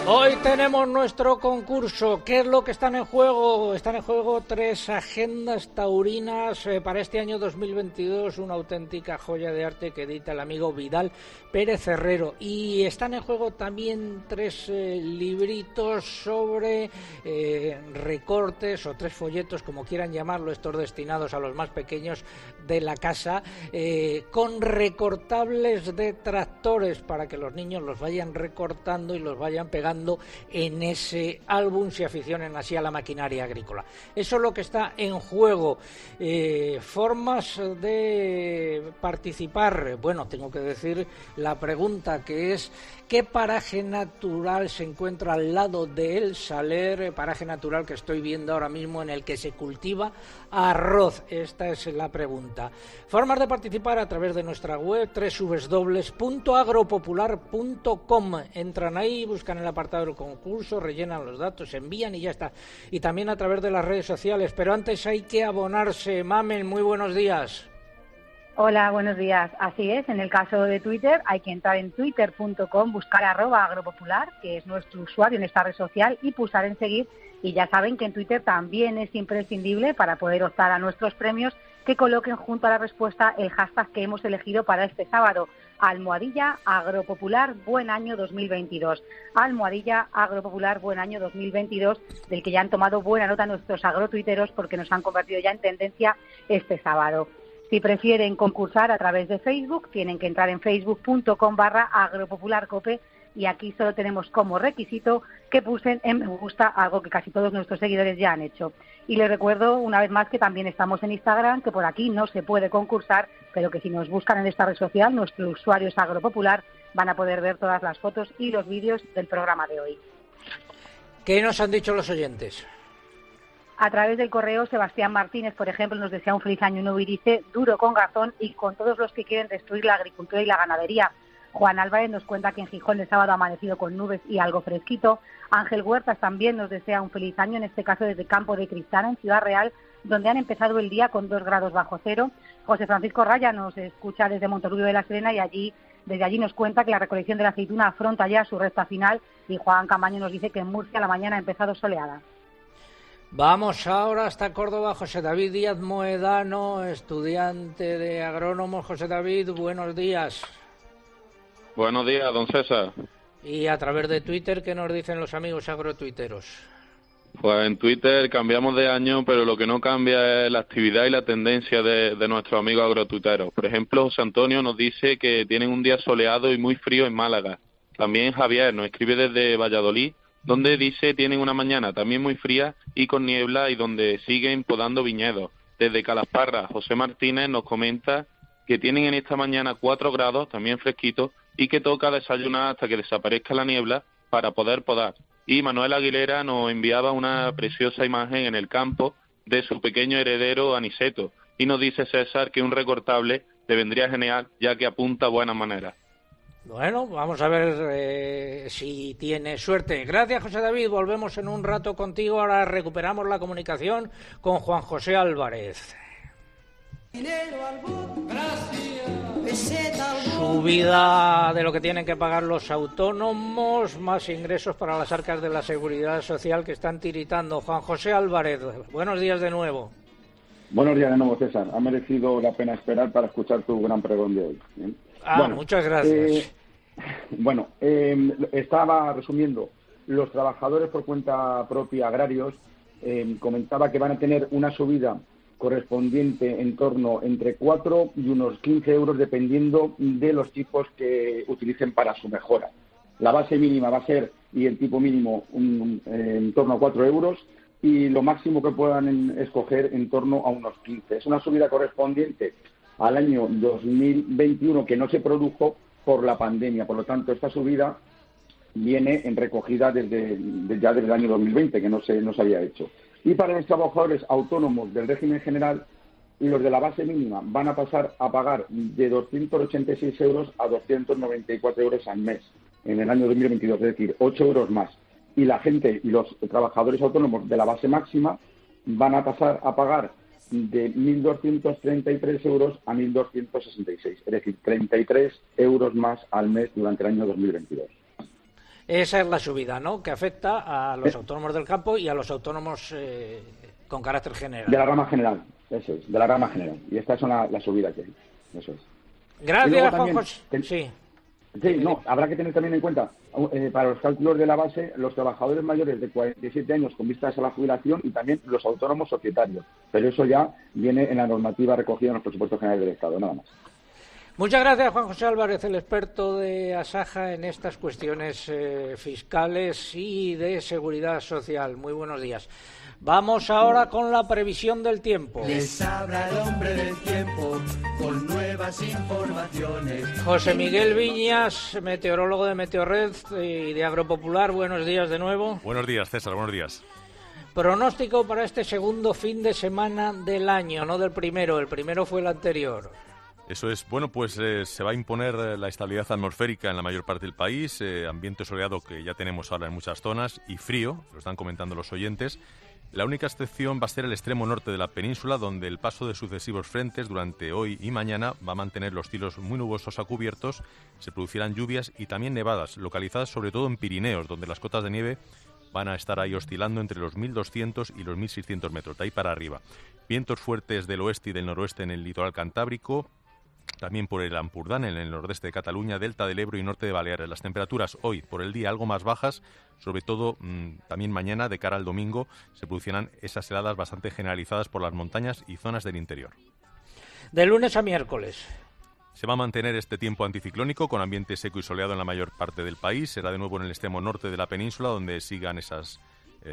Hoy tenemos nuestro concurso. ¿Qué es lo que están en juego? Están en juego tres agendas taurinas eh, para este año 2022, una auténtica joya de arte que edita el amigo Vidal Pérez Herrero. Y están en juego también tres eh, libritos sobre eh, recortes o tres folletos, como quieran llamarlo, estos destinados a los más pequeños de la casa, con recortables de tractores para que los niños los vayan recortando y los vayan pegando en ese álbum se aficionen así a la maquinaria agrícola. Eso es lo que está en juego. Eh, formas de participar. Bueno, tengo que decir la pregunta que es ¿qué paraje natural se encuentra al lado de El Saler, paraje natural que estoy viendo ahora mismo en el que se cultiva arroz? Esta es la pregunta. Formas de participar a través de nuestra web www.agropopular.com. Entran ahí, buscan el apartado del concurso, rellenan los datos, envían y ya está. Y también a través de las redes sociales. Pero antes hay que abonarse. Mamen, muy buenos días. Hola, buenos días. Así es, en el caso de Twitter hay que entrar en twitter.com, buscar arroba agropopular, que es nuestro usuario en esta red social, y pulsar en seguir. Y ya saben que en Twitter también es imprescindible para poder optar a nuestros premios que coloquen junto a la respuesta el hashtag que hemos elegido para este sábado, Almohadilla Agropopular Buen Año 2022. Almohadilla Agropopular Buen Año 2022, del que ya han tomado buena nota nuestros agrotuiteros porque nos han convertido ya en tendencia este sábado. Si prefieren concursar a través de Facebook, tienen que entrar en facebook.com barra agropopularcope y aquí solo tenemos como requisito que pusen en me gusta, algo que casi todos nuestros seguidores ya han hecho. Y les recuerdo una vez más que también estamos en Instagram, que por aquí no se puede concursar, pero que si nos buscan en esta red social, nuestro usuario es agropopular, van a poder ver todas las fotos y los vídeos del programa de hoy. ¿Qué nos han dicho los oyentes? A través del correo, Sebastián Martínez, por ejemplo, nos desea un feliz año nuevo y dice duro con garzón y con todos los que quieren destruir la agricultura y la ganadería. Juan Álvarez nos cuenta que en Gijón el sábado ha amanecido con nubes y algo fresquito. Ángel Huertas también nos desea un feliz año, en este caso desde Campo de Cristal, en Ciudad Real. donde han empezado el día con dos grados bajo cero. José Francisco Raya nos escucha desde Monterrubio de la Serena y allí desde allí nos cuenta que la recolección de la aceituna afronta ya su recta final y Juan Camaño nos dice que en Murcia la mañana ha empezado soleada. Vamos ahora hasta Córdoba, José David Díaz Moedano, estudiante de agrónomo. José David, buenos días. Buenos días, don César. Y a través de Twitter, ¿qué nos dicen los amigos agrotuiteros? Pues en Twitter cambiamos de año, pero lo que no cambia es la actividad y la tendencia de, de nuestros amigos agrotuiteros. Por ejemplo, José Antonio nos dice que tienen un día soleado y muy frío en Málaga. También Javier nos escribe desde Valladolid, donde dice tienen una mañana también muy fría y con niebla y donde siguen podando viñedos. Desde Calasparra, José Martínez nos comenta que tienen en esta mañana cuatro grados, también fresquitos, y que toca desayunar hasta que desaparezca la niebla para poder podar. Y Manuel Aguilera nos enviaba una preciosa imagen en el campo de su pequeño heredero Aniceto y nos dice César que un recortable le vendría genial ya que apunta buenas maneras. Bueno, vamos a ver eh, si tiene suerte. Gracias, José David. Volvemos en un rato contigo. Ahora recuperamos la comunicación con Juan José Álvarez. Subida de lo que tienen que pagar los autónomos, más ingresos para las arcas de la seguridad social que están tiritando. Juan José Álvarez, buenos días de nuevo. Buenos días de nuevo, César. Ha merecido la pena esperar para escuchar tu gran pregón de hoy. ¿eh? Ah, Bueno, muchas gracias. eh, bueno, eh, estaba resumiendo. Los trabajadores por cuenta propia agrarios eh, comentaba que van a tener una subida correspondiente en torno entre 4 y unos 15 euros dependiendo de los tipos que utilicen para su mejora. La base mínima va a ser, y el tipo mínimo, un- eh, en torno a 4 euros, y lo máximo que puedan escoger en torno a unos 15. Es una subida correspondiente al año 2021 que no se produjo por la pandemia. Por lo tanto, esta subida viene en recogida desde, de- ya desde el año 2020, que no se, no se había hecho. Y para los trabajadores autónomos del régimen general, los de la base mínima van a pasar a pagar de 286 euros a 294 euros al mes en el año 2022, es decir, 8 euros más. Y la gente y los trabajadores autónomos de la base máxima van a pasar a pagar de 1.233 euros a 1.266, es decir, 33 euros más al mes durante el año 2022. Esa es la subida, ¿no? Que afecta a los autónomos del campo y a los autónomos eh, con carácter general. De la rama general, eso es, de la rama general. Y estas son la, la subida que hay, eso es. Gracias, Juan José. ten- Sí. Sí, no, habrá que tener también en cuenta, eh, para los cálculos de la base, los trabajadores mayores de 47 años con vistas a la jubilación y también los autónomos societarios. Pero eso ya viene en la normativa recogida en los presupuestos generales del Estado, nada más. Muchas gracias, Juan José Álvarez, el experto de Asaja en estas cuestiones eh, fiscales y de seguridad social. Muy buenos días. Vamos ahora con la previsión del tiempo. Les habla el hombre del tiempo con nuevas informaciones. José Miguel Viñas, meteorólogo de Meteorred y de Agropopular. Buenos días de nuevo. Buenos días, César, buenos días. Pronóstico para este segundo fin de semana del año, no del primero. El primero fue el anterior. Eso es. Bueno, pues eh, se va a imponer eh, la estabilidad atmosférica en la mayor parte del país, eh, ambiente soleado que ya tenemos ahora en muchas zonas y frío, lo están comentando los oyentes. La única excepción va a ser el extremo norte de la península, donde el paso de sucesivos frentes durante hoy y mañana va a mantener los cielos muy nubosos a cubiertos, se producirán lluvias y también nevadas, localizadas sobre todo en Pirineos, donde las cotas de nieve van a estar ahí oscilando entre los 1.200 y los 1.600 metros, de ahí para arriba. Vientos fuertes del oeste y del noroeste en el litoral cantábrico, también por el Ampurdán, en el nordeste de Cataluña, delta del Ebro y norte de Baleares. Las temperaturas hoy, por el día, algo más bajas, sobre todo mm, también mañana, de cara al domingo, se producirán esas heladas bastante generalizadas por las montañas y zonas del interior. De lunes a miércoles. Se va a mantener este tiempo anticiclónico con ambiente seco y soleado en la mayor parte del país. Será de nuevo en el extremo norte de la península donde sigan esas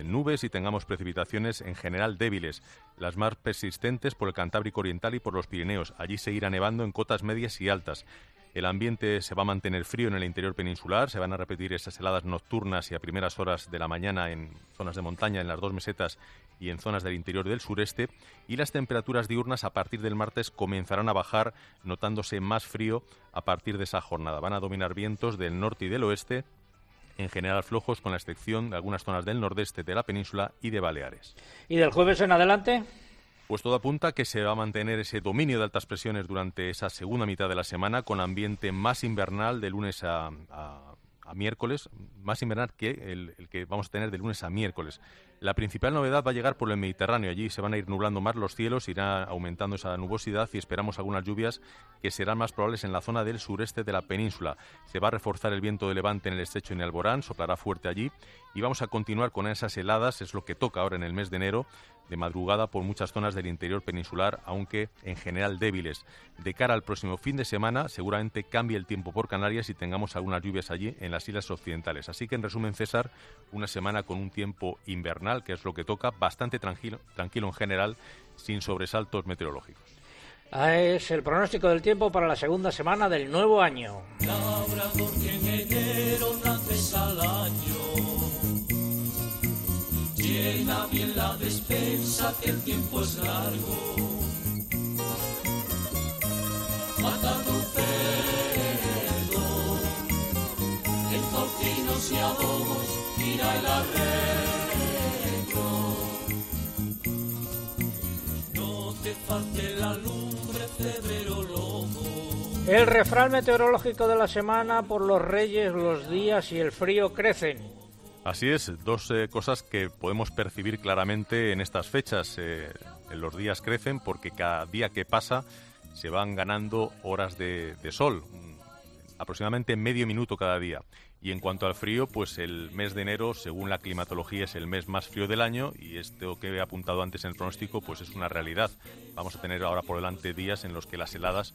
nubes y tengamos precipitaciones en general débiles, las más persistentes por el Cantábrico Oriental y por los Pirineos. Allí seguirá nevando en cotas medias y altas. El ambiente se va a mantener frío en el interior peninsular, se van a repetir esas heladas nocturnas y a primeras horas de la mañana en zonas de montaña, en las dos mesetas y en zonas del interior del sureste, y las temperaturas diurnas a partir del martes comenzarán a bajar, notándose más frío a partir de esa jornada. Van a dominar vientos del norte y del oeste, en general flojos, con la excepción de algunas zonas del nordeste de la península y de Baleares. ¿Y del jueves en adelante? Pues todo apunta que se va a mantener ese dominio de altas presiones durante esa segunda mitad de la semana, con ambiente más invernal de lunes a, miércoles, más invernal que el, el, que vamos a tener de lunes a miércoles. La principal novedad va a llegar por el Mediterráneo. Allí se van a ir nublando más los cielos, irá aumentando esa nubosidad y esperamos algunas lluvias que serán más probables en la zona del sureste de la península. Se va a reforzar el viento de levante en el estrecho y en Alborán, soplará fuerte allí y vamos a continuar con esas heladas, es lo que toca ahora en el mes de enero, de madrugada por muchas zonas del interior peninsular, aunque en general débiles. De cara al próximo fin de semana, seguramente cambie el tiempo por Canarias y tengamos algunas lluvias allí en las islas occidentales. Así que, en resumen, César, una semana con un tiempo invernal, que es lo que toca, bastante tranquilo, tranquilo en general, sin sobresaltos meteorológicos. Ah, es el pronóstico del tiempo para la segunda semana del nuevo año. Llena bien la despensa que el tiempo es largo. Mata tu cerdo, el tocinos y adobos, tira el arreglo. El refrán meteorológico de la semana por los reyes, los días y el frío crecen. Así es, dos eh, cosas que podemos percibir claramente en estas fechas. Eh, los días crecen porque cada día que pasa se van ganando horas de, sol, aproximadamente medio minuto cada día. Y en cuanto al frío, pues el mes de enero, según la climatología, es el mes más frío del año y esto que he apuntado antes en el pronóstico, pues es una realidad. Vamos a tener ahora por delante días en los que las heladas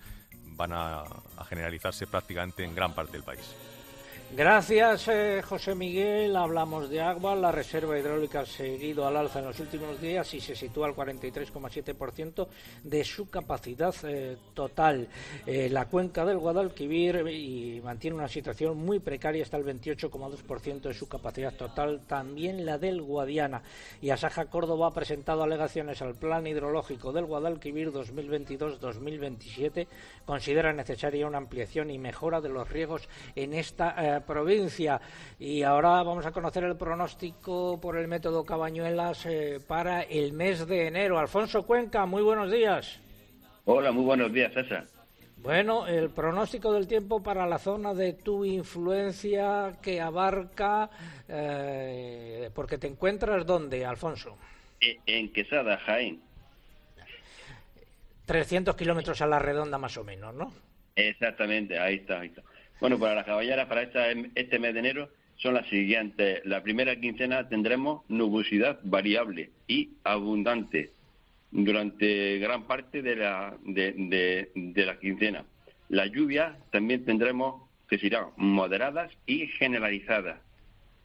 van a generalizarse prácticamente en gran parte del país. Gracias, eh, José Miguel. Hablamos de agua. La reserva hidráulica ha seguido al alza en los últimos días y se sitúa al 43,7% de su capacidad eh, total. Eh, la cuenca del Guadalquivir y mantiene una situación muy precaria hasta el 28,2% de su capacidad total. También la del Guadiana. Y Asaja Córdoba ha presentado alegaciones al plan hidrológico del Guadalquivir 2022-2027. Considera necesaria una ampliación y mejora de los riegos en esta provincia. Y ahora vamos a conocer el pronóstico por el método Cabañuelas eh, para el mes de enero. Alfonso Cuenca, muy buenos días. Hola, muy buenos días, César. Bueno, el pronóstico del tiempo para la zona de tu influencia que abarca, eh, porque te encuentras dónde, Alfonso? E, en Quesada, Jaén. 300 kilómetros a la redonda más o menos, ¿no? Exactamente, ahí está, ahí está. Bueno, para las caballeras para este mes de enero son las siguientes. La primera quincena tendremos nubosidad variable y abundante durante gran parte de la, de, la quincena. Las lluvias también tendremos que serán moderadas y generalizadas,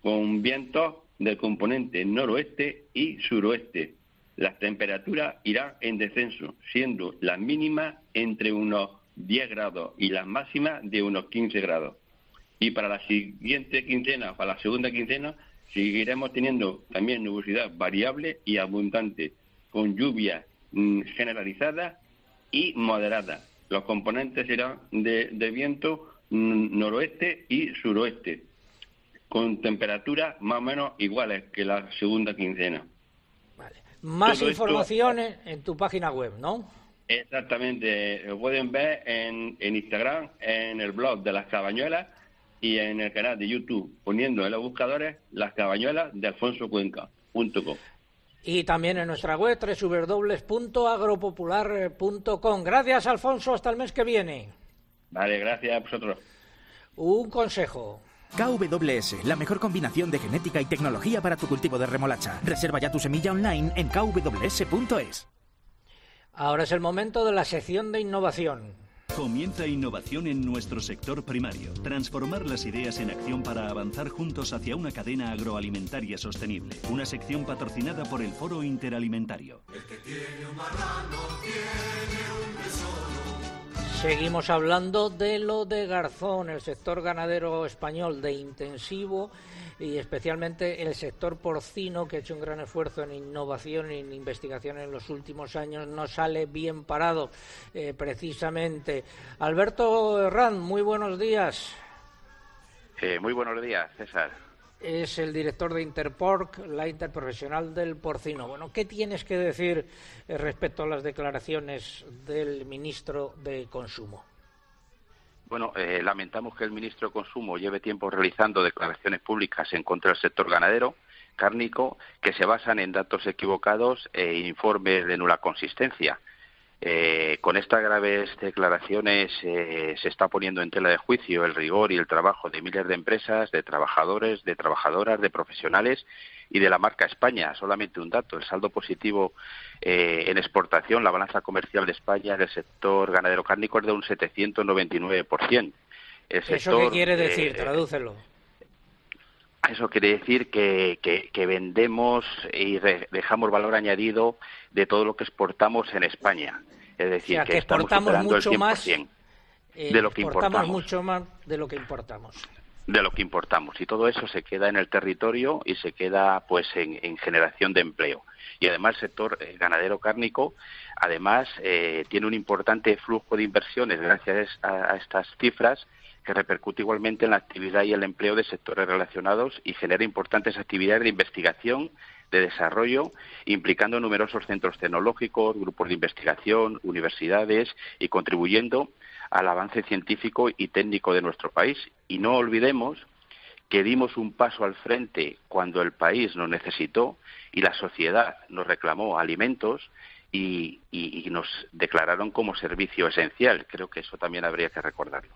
con vientos del componente noroeste y suroeste. Las temperaturas irán en descenso, siendo las mínimas entre unos 10 grados y las máximas de unos 15 grados. Y para la siguiente quincena, para la segunda quincena, seguiremos teniendo también nubosidad variable y abundante, con lluvia mm, generalizada y moderada. Los componentes serán de, viento mm, noroeste y suroeste, con temperaturas más o menos iguales que la segunda quincena. Más informaciones en tu página web, ¿no? Exactamente, lo pueden ver en, Instagram, en el blog de las cabañuelas y en el canal de YouTube, poniendo en los buscadores las cabañuelas de alfonsocuenca.com. Y también en nuestra web www.agropopular.com. Gracias, Alfonso. Hasta el mes que viene. Vale, gracias a vosotros. Un consejo. KWS, la mejor combinación de genética y tecnología para tu cultivo de remolacha. Reserva ya tu semilla online en kws.es. Ahora es el momento de la sección de innovación. Comienza innovación en nuestro sector primario. Transformar las ideas en acción para avanzar juntos hacia una cadena agroalimentaria sostenible. Una sección patrocinada por el Foro Interalimentario. Seguimos hablando de lo de Garzón, el sector ganadero español de intensivo y especialmente el sector porcino, que ha hecho un gran esfuerzo en innovación y en investigación en los últimos años, no sale bien parado eh, precisamente. Alberto Herrán, muy buenos días. Eh, muy buenos días, César. Es el director de Interporc, la interprofesional del porcino. Bueno, ¿qué tienes que decir eh, respecto a las declaraciones del ministro de Consumo? Bueno, eh, lamentamos que el ministro de Consumo lleve tiempo realizando declaraciones públicas en contra del sector ganadero cárnico que se basan en datos equivocados e informes de nula consistencia. Eh, con estas graves declaraciones eh, se está poniendo en tela de juicio el rigor y el trabajo de miles de empresas, de trabajadores, de trabajadoras, de profesionales y de la marca España. Solamente un dato, el saldo positivo eh, en exportación, la balanza comercial de España del sector ganadero cárnico es de un 799%. El ¿Eso qué quiere decir? Tradúcelo. Eso quiere decir que, que, vendemos y dejamos valor añadido de todo lo que exportamos en España. Es decir, que, exportamos mucho más de lo que importamos. mucho más de lo que importamos. De lo que importamos. Y todo eso se queda en el territorio y se queda pues en, generación de empleo. Y además el sector eh, ganadero cárnico, además, eh, tiene un importante flujo de inversiones gracias a estas cifras que repercute igualmente en la actividad y el empleo de sectores relacionados y genera importantes actividades de investigación, de desarrollo, implicando numerosos centros tecnológicos, grupos de investigación, universidades y contribuyendo al avance científico y técnico de nuestro país. Y no olvidemos que dimos un paso al frente cuando el país nos necesitó y la sociedad nos reclamó alimentos y, y nos declararon como servicio esencial. Creo que eso también habría que recordarlo.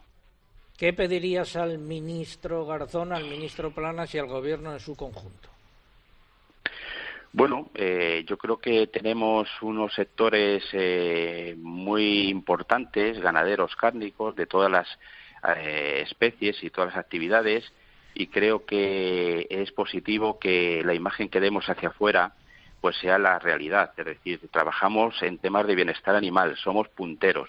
¿Qué pedirías al ministro Garzón, al ministro Planas y al Gobierno en su conjunto? Bueno, eh, yo creo que tenemos unos sectores eh, muy importantes, ganaderos cárnicos, de todas las eh, especies y todas las actividades, y creo que es positivo que la imagen que demos hacia afuera pues sea la realidad. Es decir, trabajamos en temas de bienestar animal, somos punteros,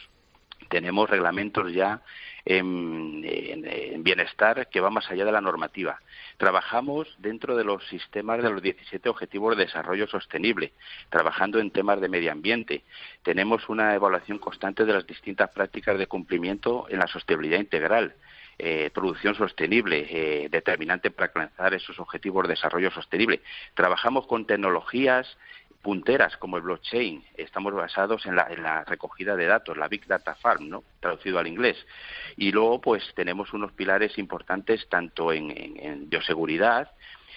tenemos reglamentos ya en, bienestar que va más allá de la normativa. Trabajamos dentro de los sistemas de los 17 Objetivos de Desarrollo Sostenible, trabajando en temas de medio ambiente. Tenemos una evaluación constante de las distintas prácticas de cumplimiento en la sostenibilidad integral. Eh, producción sostenible, eh, determinante para alcanzar esos objetivos de desarrollo sostenible. Trabajamos con tecnologías punteras como el blockchain. Estamos basados en la, recogida de datos, la Big Data Farm, ¿no? traducido al inglés. Y luego, pues, tenemos unos pilares importantes tanto en, bioseguridad,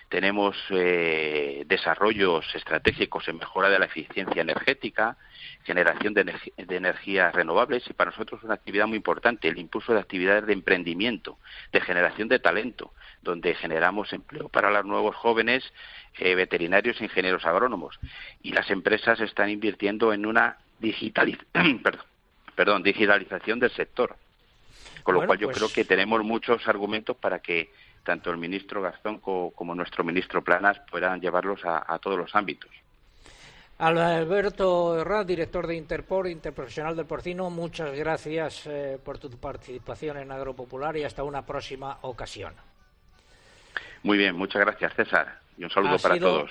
tenemos eh, desarrollos estratégicos en mejora de la eficiencia energética, generación de, de, energías renovables y para nosotros una actividad muy importante, el impulso de actividades de emprendimiento, de generación de talento, donde generamos empleo para los nuevos jóvenes eh, veterinarios e ingenieros agrónomos. Y las empresas están invirtiendo en una perdón, digitalización del sector. Con lo cual yo pues creo que tenemos muchos argumentos para que tanto el ministro Gastón como, nuestro ministro Planas puedan llevarlos a, todos los ámbitos. Alberto Herrera, director de Interpor, Interprofesional del Porcino, muchas gracias eh, por tu participación en Agropopular y hasta una próxima ocasión. Muy bien, muchas gracias César. Y un saludo para todos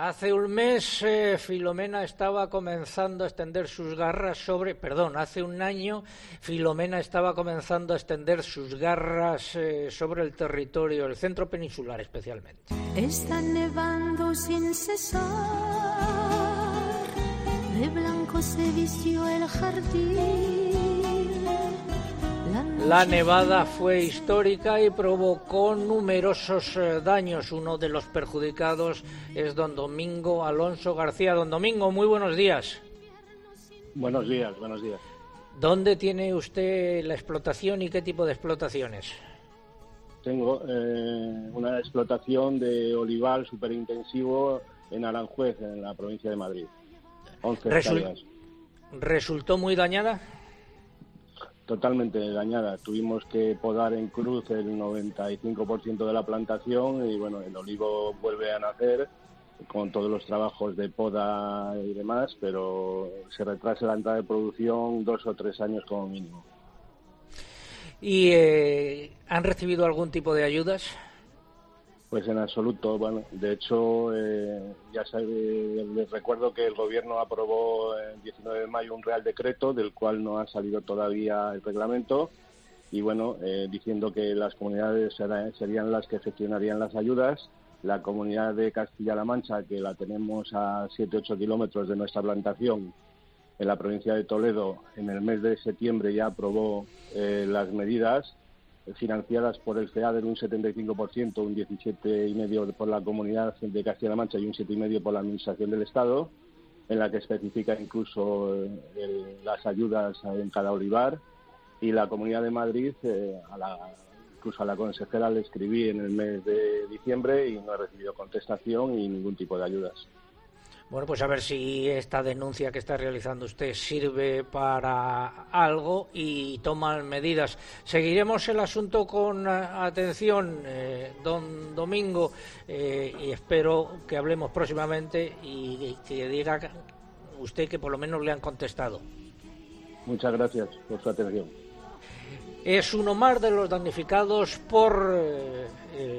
Hace un mes eh, Filomena estaba comenzando a extender sus garras sobre, perdón, hace un año Filomena estaba comenzando a extender sus garras eh, sobre el territorio, el centro peninsular especialmente. Está nevando sin cesar, de blanco se vistió el jardín la nevada fue histórica y provocó numerosos eh, daños. Uno de los perjudicados es don Domingo Alonso García. Don Domingo, muy buenos días. Buenos días, buenos días. ¿Dónde tiene usted la explotación y qué tipo de explotaciones? Tengo eh, una explotación de olivar superintensivo en Aranjuez, en la provincia de Madrid. 11 ¿Resultó muy dañada? Totalmente dañada. Tuvimos que podar en cruz el 95% de la plantación y bueno, el olivo vuelve a nacer con todos los trabajos de poda y demás, pero se retrasa la entrada de producción dos o tres años como mínimo. ¿Y eh, han recibido algún tipo de ayudas? Pues en absoluto. Bueno, de hecho, eh, ya les recuerdo que el Gobierno aprobó el 19 de mayo un Real Decreto del cual no ha salido todavía el reglamento y bueno, eh, diciendo que las comunidades serían las que gestionarían las ayudas. La comunidad de Castilla-La Mancha, que la tenemos a 7-8 kilómetros de nuestra plantación en la provincia de Toledo, en el mes de septiembre ya aprobó eh, las medidas financiadas por el FEADER un 75%, un 17,5% por la Comunidad de Castilla-La Mancha y un 7,5% por la Administración del Estado, en la que especifica incluso eh, las ayudas en cada olivar. Y la Comunidad de Madrid, eh, a la, incluso a la consejera le escribí en el mes de diciembre y no he recibido contestación y ningún tipo de ayudas. Bueno, pues a ver si esta denuncia que está realizando usted sirve para algo y toman medidas. Seguiremos el asunto con eh, atención, eh, don Domingo, eh, y espero que hablemos próximamente y, que diga usted que por lo menos le han contestado. Muchas gracias por su atención. Es uno más de los damnificados por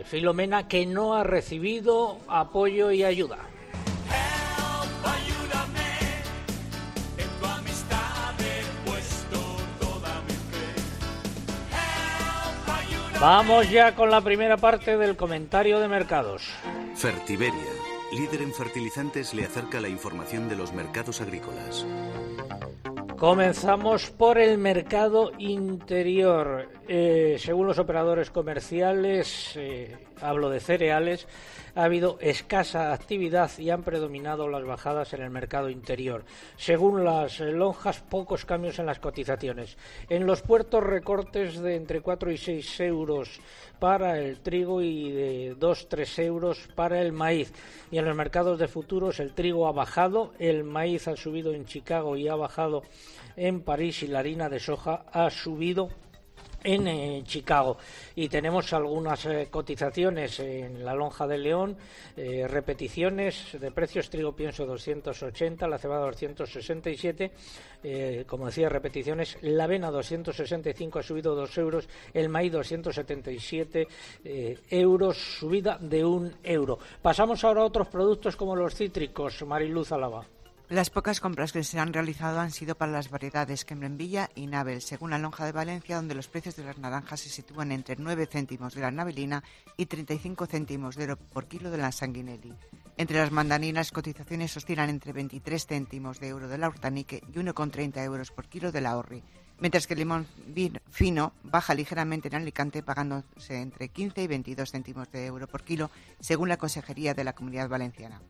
Filomena que no ha recibido apoyo y ayuda. Vamos ya con la primera parte del comentario de mercados. Fertiberia, líder en fertilizantes, le acerca la información de los mercados agrícolas. Comenzamos por el mercado interior. Eh, según los operadores comerciales, eh, hablo de cereales, ha habido escasa actividad y han predominado las bajadas en el mercado interior. Según las lonjas, pocos cambios en las cotizaciones. En los puertos, recortes de entre 4 y 6 euros para el trigo y de 2-3 euros para el maíz. Y en los mercados de futuros, el trigo ha bajado, el maíz ha subido en Chicago y ha bajado en París y la harina de soja ha subido en eh, Chicago y tenemos algunas eh, cotizaciones en la lonja de León, eh, repeticiones de precios, trigo pienso 280, la cebada 267, como decía, repeticiones, la avena 265 ha subido 2 euros, el maíz 277 euros, subida de un euro. Pasamos ahora a otros productos como los cítricos, Mariluz Alaba. Las pocas compras que se han realizado han sido para las variedades Quembrembilla y Nabel, según la lonja de Valencia, donde los precios de las naranjas se sitúan entre 9 céntimos de la Navelina y 35 céntimos de por kilo de la Sanguinelli. Entre las mandaninas, cotizaciones oscilan entre 23 céntimos de euro de la Hurtanique y 1,30 euros por kilo de la Orri, mientras que el limón fino baja ligeramente en Alicante, pagándose entre 15 y 22 céntimos de euro por kilo, según la Consejería de la Comunidad Valenciana.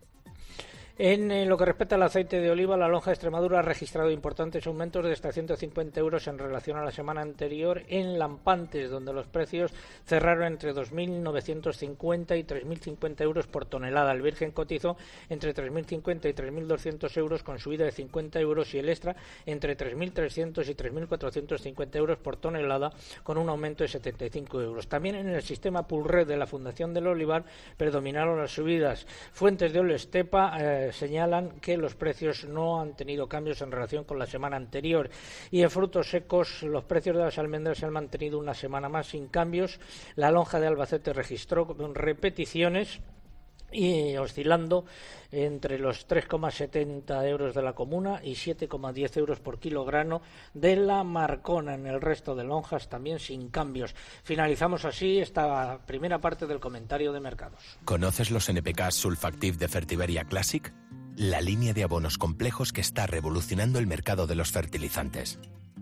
En eh, lo que respecta al aceite de oliva, la lonja de Extremadura ha registrado importantes aumentos de hasta 150 euros en relación a la semana anterior en Lampantes, donde los precios cerraron entre 2.950 y 3.050 euros por tonelada. El Virgen cotizó entre 3.050 y 3.200 euros con subida de 50 euros y el extra entre 3.300 y 3.450 euros por tonelada con un aumento de 75 euros. También en el sistema Pulred de la Fundación del Olivar predominaron las subidas. Fuentes de Olestepa eh, señalan que los precios no han tenido cambios en relación con la semana anterior y en frutos secos los precios de las almendras se han mantenido una semana más sin cambios. La lonja de Albacete registró repeticiones y oscilando entre los 3,70 euros de la comuna y 7,10 euros por kilogramo de la Marcona. En el resto de lonjas también sin cambios. Finalizamos así esta primera parte del comentario de mercados. ¿Conoces los NPK Sulfactive de Fertiberia Classic? La línea de abonos complejos que está revolucionando el mercado de los fertilizantes.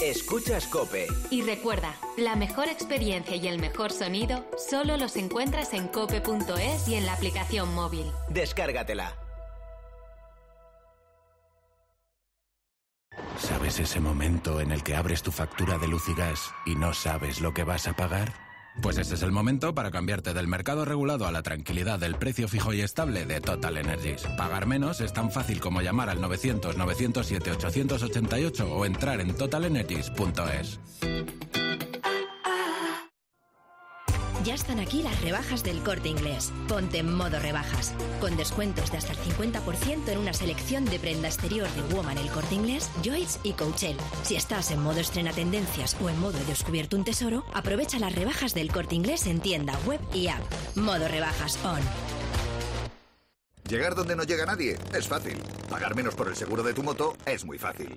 Escuchas Cope. Y recuerda, la mejor experiencia y el mejor sonido solo los encuentras en cope.es y en la aplicación móvil. Descárgatela. ¿Sabes ese momento en el que abres tu factura de luz y gas y no sabes lo que vas a pagar? Pues ese es el momento para cambiarte del mercado regulado a la tranquilidad del precio fijo y estable de Total Energies. Pagar menos es tan fácil como llamar al 900-907-888 o entrar en totalenergies.es. Ya están aquí las rebajas del corte inglés. Ponte en modo rebajas. Con descuentos de hasta el 50% en una selección de prenda exterior de Woman el corte inglés, Joyce y Coachel. Si estás en modo estrena tendencias o en modo he descubierto un tesoro, aprovecha las rebajas del corte inglés en tienda, web y app. Modo rebajas on. Llegar donde no llega nadie es fácil. Pagar menos por el seguro de tu moto es muy fácil.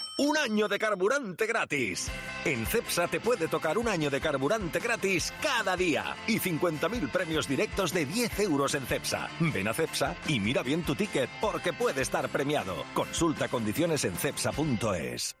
Un año de carburante gratis. En CEPSA te puede tocar un año de carburante gratis cada día y 50.000 premios directos de 10 euros en CEPSA. Ven a CEPSA y mira bien tu ticket porque puede estar premiado. Consulta condiciones en CEPSA.es.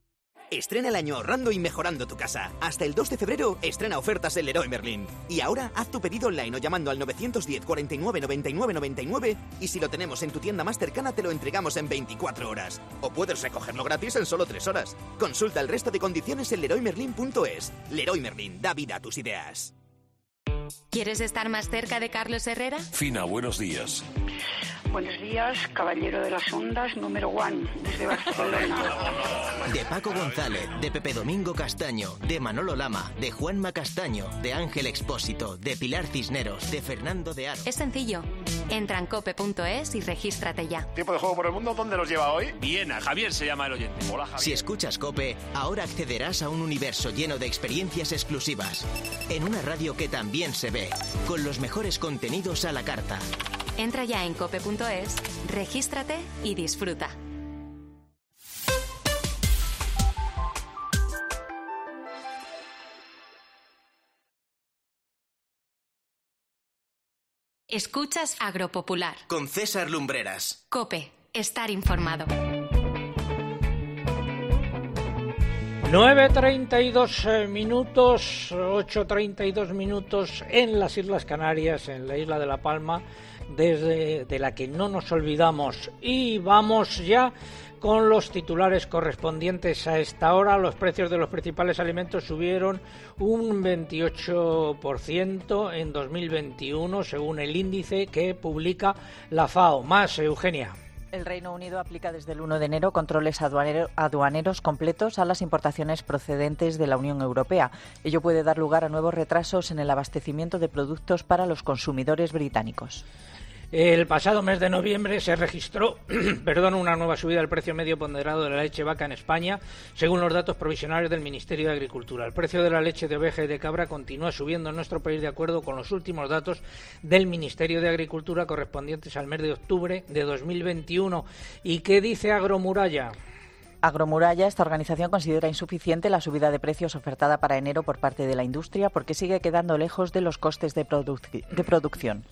Estrena el año ahorrando y mejorando tu casa. Hasta el 2 de febrero estrena ofertas el Leroy Merlin. Y ahora haz tu pedido online o llamando al 910 49 99 99 y si lo tenemos en tu tienda más cercana te lo entregamos en 24 horas. O puedes recogerlo gratis en solo 3 horas. Consulta el resto de condiciones en leroymerlin.es. Leroy Merlin, da vida a tus ideas. ¿Quieres estar más cerca de Carlos Herrera? Fina, buenos días. Buenos días, caballero de las ondas, número one, desde Barcelona. De Paco González, de Pepe Domingo Castaño, de Manolo Lama, de Juanma Castaño, de Ángel Expósito, de Pilar Cisneros, de Fernando de Aro. Es sencillo. Entra en cope.es y regístrate ya. Tiempo de juego por el mundo, ¿dónde nos lleva hoy? Viena, Javier se llama el oyente. Hola, Javier. Si escuchas Cope, ahora accederás a un universo lleno de experiencias exclusivas. En una radio que también se ve, con los mejores contenidos a la carta. Entra ya en cope.es, regístrate y disfruta. Escuchas Agropopular. Con César Lumbreras. Cope, estar informado. 9.32 minutos, 8.32 minutos en las Islas Canarias, en la isla de La Palma, desde de la que no nos olvidamos. Y vamos ya con los titulares correspondientes a esta hora. Los precios de los principales alimentos subieron un 28% en 2021, según el índice que publica la FAO. Más, Eugenia. El Reino Unido aplica desde el 1 de enero controles aduanero, aduaneros completos a las importaciones procedentes de la Unión Europea. Ello puede dar lugar a nuevos retrasos en el abastecimiento de productos para los consumidores británicos. El pasado mes de noviembre se registró perdón, una nueva subida del precio medio ponderado de la leche vaca en España, según los datos provisionales del Ministerio de Agricultura. El precio de la leche de oveja y de cabra continúa subiendo en nuestro país de acuerdo con los últimos datos del Ministerio de Agricultura correspondientes al mes de octubre de 2021. ¿Y qué dice Agromuralla? Agromuralla, esta organización considera insuficiente la subida de precios ofertada para enero por parte de la industria porque sigue quedando lejos de los costes de, produc de producción.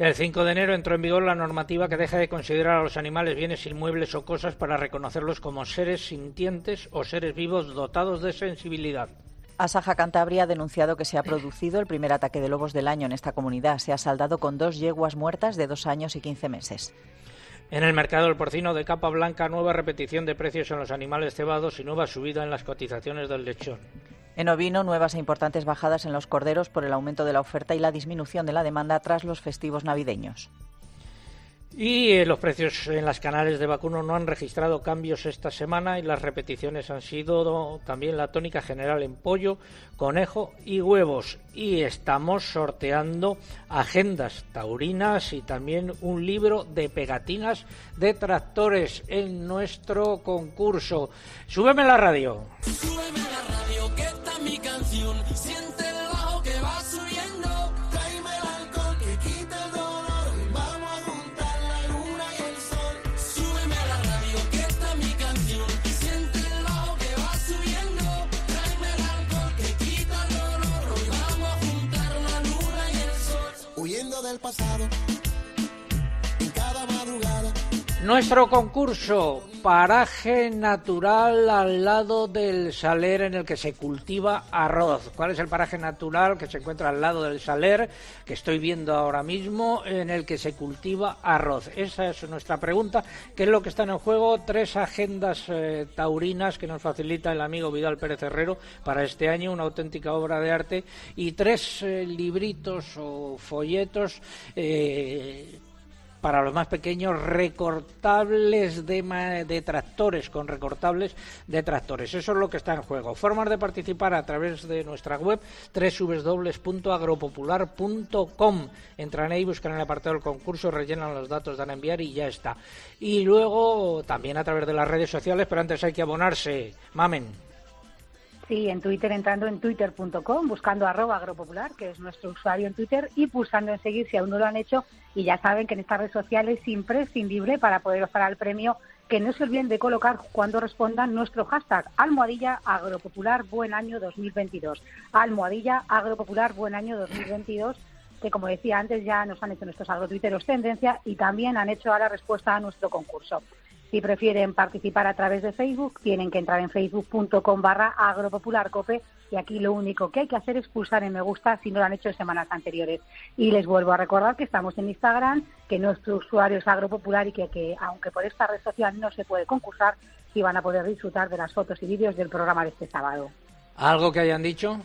El 5 de enero entró en vigor la normativa que deja de considerar a los animales bienes inmuebles o cosas para reconocerlos como seres sintientes o seres vivos dotados de sensibilidad. Asaja Cantabria ha denunciado que se ha producido el primer ataque de lobos del año en esta comunidad. Se ha saldado con dos yeguas muertas de dos años y quince meses. En el mercado del porcino de capa blanca, nueva repetición de precios en los animales cebados y nueva subida en las cotizaciones del lechón. En ovino, nuevas e importantes bajadas en los corderos por el aumento de la oferta y la disminución de la demanda tras los festivos navideños. Y eh, los precios en las canales de vacuno no han registrado cambios esta semana y las repeticiones han sido también la tónica general en pollo, conejo y huevos. Y estamos sorteando agendas taurinas y también un libro de pegatinas de tractores en nuestro concurso. Súbeme la radio. Súbeme la radio, que está mi canción. Siente del pasado. Nuestro concurso, paraje natural al lado del saler en el que se cultiva arroz. ¿Cuál es el paraje natural que se encuentra al lado del saler que estoy viendo ahora mismo en el que se cultiva arroz? Esa es nuestra pregunta. ¿Qué es lo que está en juego? Tres agendas eh, taurinas que nos facilita el amigo Vidal Pérez Herrero para este año, una auténtica obra de arte y tres eh, libritos o folletos. Eh, para los más pequeños recortables de, de tractores, con recortables de tractores. Eso es lo que está en juego. Formas de participar a través de nuestra web www.agropopular.com. Entran ahí, buscan el apartado del concurso, rellenan los datos, dan a enviar y ya está. Y luego también a través de las redes sociales, pero antes hay que abonarse. Mamen. Sí, en Twitter entrando en twitter.com, buscando arroba agropopular, que es nuestro usuario en Twitter, y pulsando en seguir si aún no lo han hecho. Y ya saben que en esta red social es imprescindible para poder optar al premio que no se olviden de colocar cuando respondan nuestro hashtag almohadilla agropopular buen año 2022. Almohadilla agropopular buen año 2022 que como decía antes ya nos han hecho nuestros agrotuiteros tendencia y también han hecho ahora respuesta a nuestro concurso. Si prefieren participar a través de Facebook, tienen que entrar en facebook.com barra agropopularcope y aquí lo único que hay que hacer es pulsar en me gusta si no lo han hecho en semanas anteriores. Y les vuelvo a recordar que estamos en Instagram, que nuestro usuario es agropopular y que, que aunque por esta red social no se puede concursar, sí van a poder disfrutar de las fotos y vídeos del programa de este sábado. ¿Algo que hayan dicho?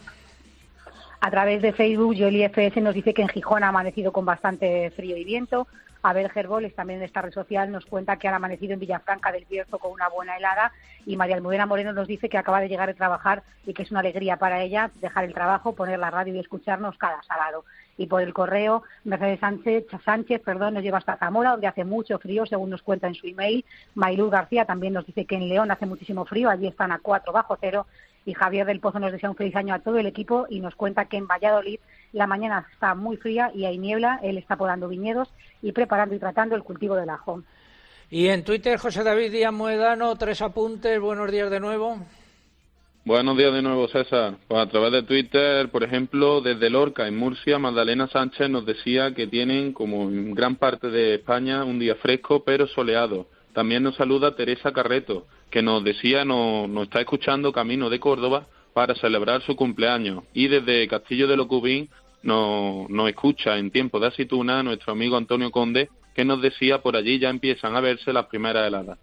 A través de Facebook, Yoli FS nos dice que en Gijón ha amanecido con bastante frío y viento. Abel Gerboles, también en esta red social, nos cuenta que ha amanecido en Villafranca del Bierzo con una buena helada. Y María Almudena Moreno nos dice que acaba de llegar de trabajar y que es una alegría para ella dejar el trabajo, poner la radio y escucharnos cada sábado. Y por el correo, Mercedes Sánchez, perdón, nos lleva hasta Zamora, donde hace mucho frío, según nos cuenta en su email. Mayluz García también nos dice que en León hace muchísimo frío, allí están a 4 bajo cero. Y Javier del Pozo nos desea un feliz año a todo el equipo y nos cuenta que en Valladolid la mañana está muy fría y hay niebla. Él está podando viñedos y preparando y tratando el cultivo del ajo. Y en Twitter, José David Díaz Moedano, tres apuntes. Buenos días de nuevo. Buenos días de nuevo, César. Pues a través de Twitter, por ejemplo, desde Lorca, en Murcia, Magdalena Sánchez nos decía que tienen, como en gran parte de España, un día fresco pero soleado. También nos saluda Teresa Carreto, que nos decía, nos, nos está escuchando camino de Córdoba para celebrar su cumpleaños. Y desde Castillo de Locubín nos, nos escucha en tiempo de aceituna nuestro amigo Antonio Conde, que nos decía por allí ya empiezan a verse las primeras heladas.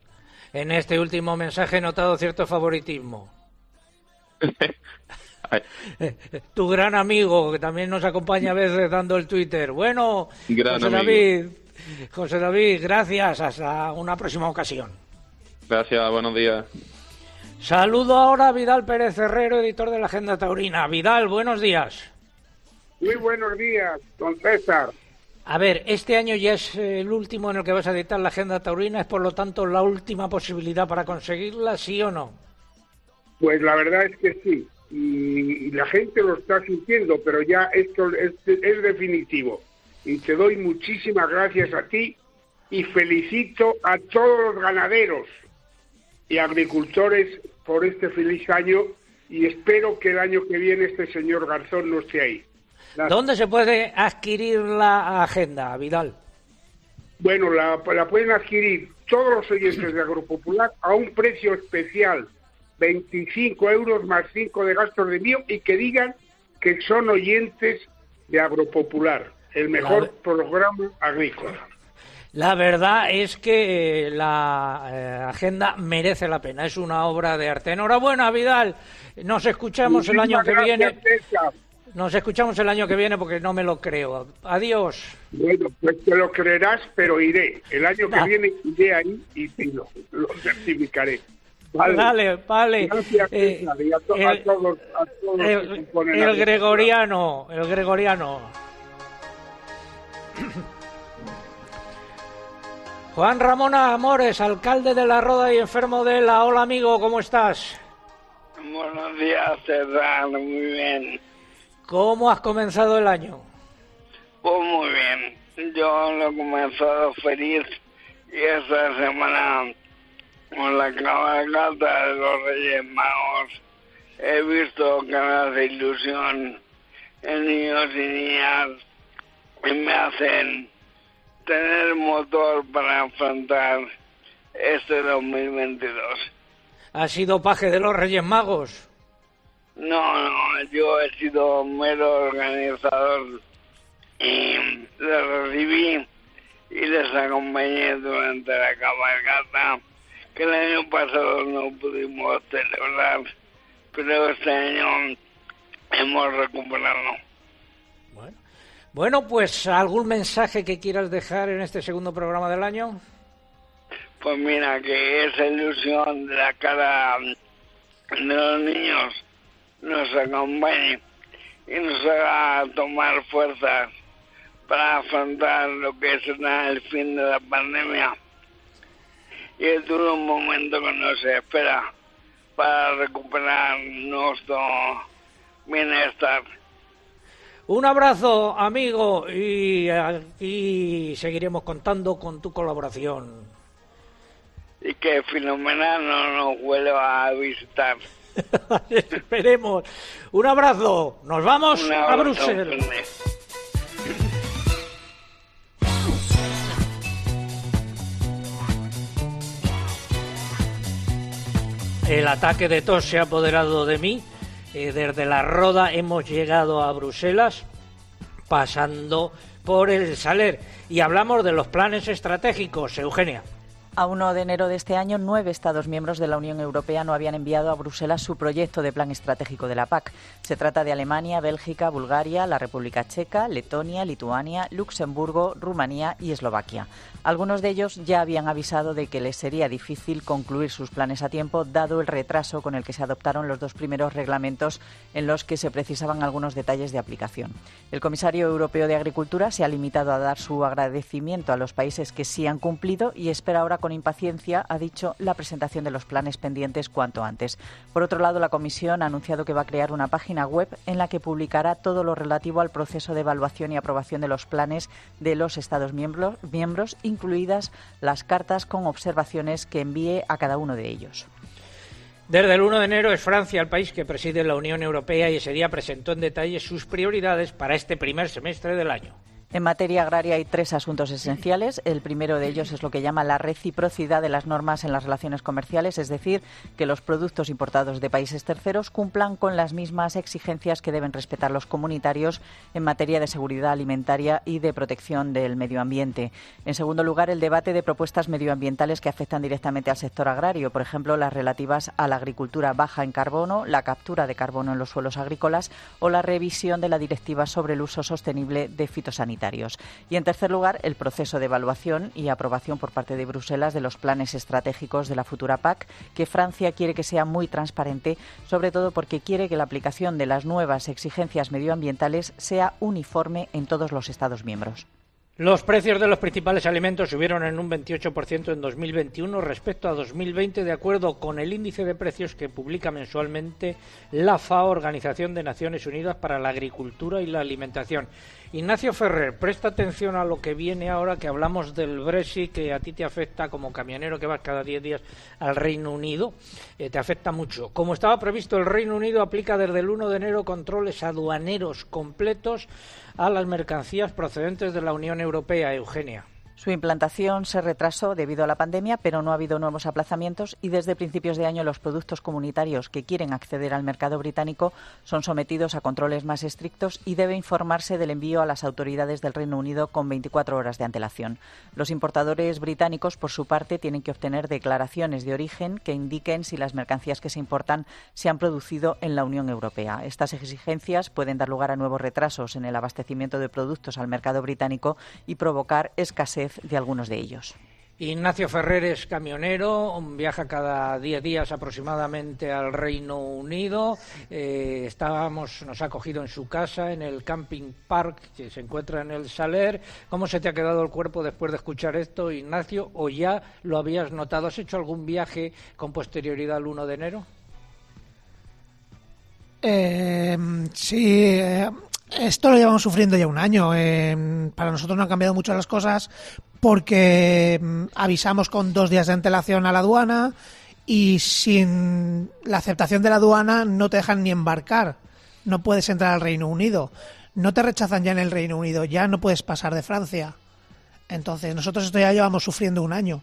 En este último mensaje he notado cierto favoritismo. tu gran amigo, que también nos acompaña a veces dando el Twitter. Bueno, Gran José amigo. David, José David, gracias. Hasta una próxima ocasión. Gracias, buenos días. Saludo ahora a Vidal Pérez Herrero, editor de la Agenda Taurina. Vidal, buenos días. Muy buenos días, don César. A ver, este año ya es el último en el que vas a editar la Agenda Taurina, es por lo tanto la última posibilidad para conseguirla, ¿sí o no? Pues la verdad es que sí, y, y la gente lo está sintiendo, pero ya esto es, es definitivo. Y te doy muchísimas gracias a ti y felicito a todos los ganaderos y agricultores por este feliz año y espero que el año que viene este señor Garzón no esté ahí. ¿Dónde se puede adquirir la agenda, Vidal? Bueno, la, la pueden adquirir todos los oyentes de Agropopular a un precio especial, 25 euros más 5 de gastos de envío y que digan que son oyentes de Agropopular, el mejor programa agrícola. La verdad es que eh, la eh, agenda merece la pena, es una obra de arte. Enhorabuena, Vidal. Nos escuchamos el año que viene. César. Nos escuchamos el año que viene porque no me lo creo. Adiós. Bueno, pues te lo creerás, pero iré. El año que Va. viene iré ahí y te lo, lo certificaré. Vale. Vale, vale. Gracias, Eh, César, y a, to- a el- todos, a todos los que El, gregoriano, el gregoriano. Juan Ramón Amores, alcalde de La Roda y enfermo de la Hola amigo, ¿cómo estás? Buenos días, César. Muy bien. ¿Cómo has comenzado el año? Pues muy bien. Yo lo he comenzado feliz y esta semana con la cabalgata de los Reyes Magos he visto que me hace ilusión en niños y niñas y me hacen tener motor para afrontar este 2022. ¿Has sido paje de los Reyes Magos? No, no, yo he sido mero organizador y les recibí y les acompañé durante la cabalgata que el año pasado no pudimos celebrar, pero este año hemos recuperado. Bueno, pues algún mensaje que quieras dejar en este segundo programa del año. Pues mira, que esa ilusión de la cara de los niños nos acompañe y nos haga tomar fuerzas para afrontar lo que será el fin de la pandemia y el duro momento que nos espera para recuperar nuestro bienestar. Un abrazo, amigo, y aquí seguiremos contando con tu colaboración. Y que Fenomenal no nos vuelva a visitar. Esperemos. Un abrazo. Nos vamos a Bruselas. El ataque de tos se ha apoderado de mí. Eh, desde la Roda hemos llegado a Bruselas, pasando por el Saler. Y hablamos de los planes estratégicos, Eugenia. A 1 de enero de este año, nueve Estados miembros de la Unión Europea no habían enviado a Bruselas su proyecto de plan estratégico de la PAC. Se trata de Alemania, Bélgica, Bulgaria, la República Checa, Letonia, Lituania, Luxemburgo, Rumanía y Eslovaquia. Algunos de ellos ya habían avisado de que les sería difícil concluir sus planes a tiempo, dado el retraso con el que se adoptaron los dos primeros reglamentos en los que se precisaban algunos detalles de aplicación. El comisario europeo de Agricultura se ha limitado a dar su agradecimiento a los países que sí han cumplido y espera ahora con impaciencia, ha dicho, la presentación de los planes pendientes cuanto antes. Por otro lado, la Comisión ha anunciado que va a crear una página web en la que publicará todo lo relativo al proceso de evaluación y aprobación de los planes de los Estados miembros, miembros incluidas las cartas con observaciones que envíe a cada uno de ellos. Desde el 1 de enero es Francia el país que preside la Unión Europea y ese día presentó en detalle sus prioridades para este primer semestre del año. En materia agraria hay tres asuntos esenciales. El primero de ellos es lo que llama la reciprocidad de las normas en las relaciones comerciales, es decir, que los productos importados de países terceros cumplan con las mismas exigencias que deben respetar los comunitarios en materia de seguridad alimentaria y de protección del medio ambiente. En segundo lugar, el debate de propuestas medioambientales que afectan directamente al sector agrario, por ejemplo, las relativas a la agricultura baja en carbono, la captura de carbono en los suelos agrícolas o la revisión de la directiva sobre el uso sostenible de fitosanitarios. Y en tercer lugar, el proceso de evaluación y aprobación por parte de Bruselas de los planes estratégicos de la futura PAC, que Francia quiere que sea muy transparente, sobre todo porque quiere que la aplicación de las nuevas exigencias medioambientales sea uniforme en todos los Estados miembros. Los precios de los principales alimentos subieron en un 28% en 2021 respecto a 2020, de acuerdo con el índice de precios que publica mensualmente la FAO, Organización de Naciones Unidas para la Agricultura y la Alimentación. Ignacio Ferrer, presta atención a lo que viene ahora, que hablamos del Brexit, que a ti te afecta como camionero que vas cada 10 días al Reino Unido, eh, te afecta mucho. Como estaba previsto, el Reino Unido aplica desde el 1 de enero controles aduaneros completos a las mercancías procedentes de la Unión Europea, Eugenia. Su implantación se retrasó debido a la pandemia, pero no ha habido nuevos aplazamientos y desde principios de año los productos comunitarios que quieren acceder al mercado británico son sometidos a controles más estrictos y debe informarse del envío a las autoridades del Reino Unido con 24 horas de antelación. Los importadores británicos, por su parte, tienen que obtener declaraciones de origen que indiquen si las mercancías que se importan se han producido en la Unión Europea. Estas exigencias pueden dar lugar a nuevos retrasos en el abastecimiento de productos al mercado británico y provocar escasez de algunos de ellos. Ignacio Ferrer es camionero, viaja cada 10 días aproximadamente al Reino Unido. Eh, estábamos, nos ha cogido en su casa, en el Camping Park, que se encuentra en el Saler. ¿Cómo se te ha quedado el cuerpo después de escuchar esto, Ignacio? ¿O ya lo habías notado? ¿Has hecho algún viaje con posterioridad al 1 de enero? Eh, sí, eh, esto lo llevamos sufriendo ya un año. Eh, para nosotros no han cambiado mucho las cosas porque mm, avisamos con dos días de antelación a la aduana y sin la aceptación de la aduana no te dejan ni embarcar. No puedes entrar al Reino Unido. No te rechazan ya en el Reino Unido. Ya no puedes pasar de Francia. Entonces, nosotros esto ya llevamos sufriendo un año.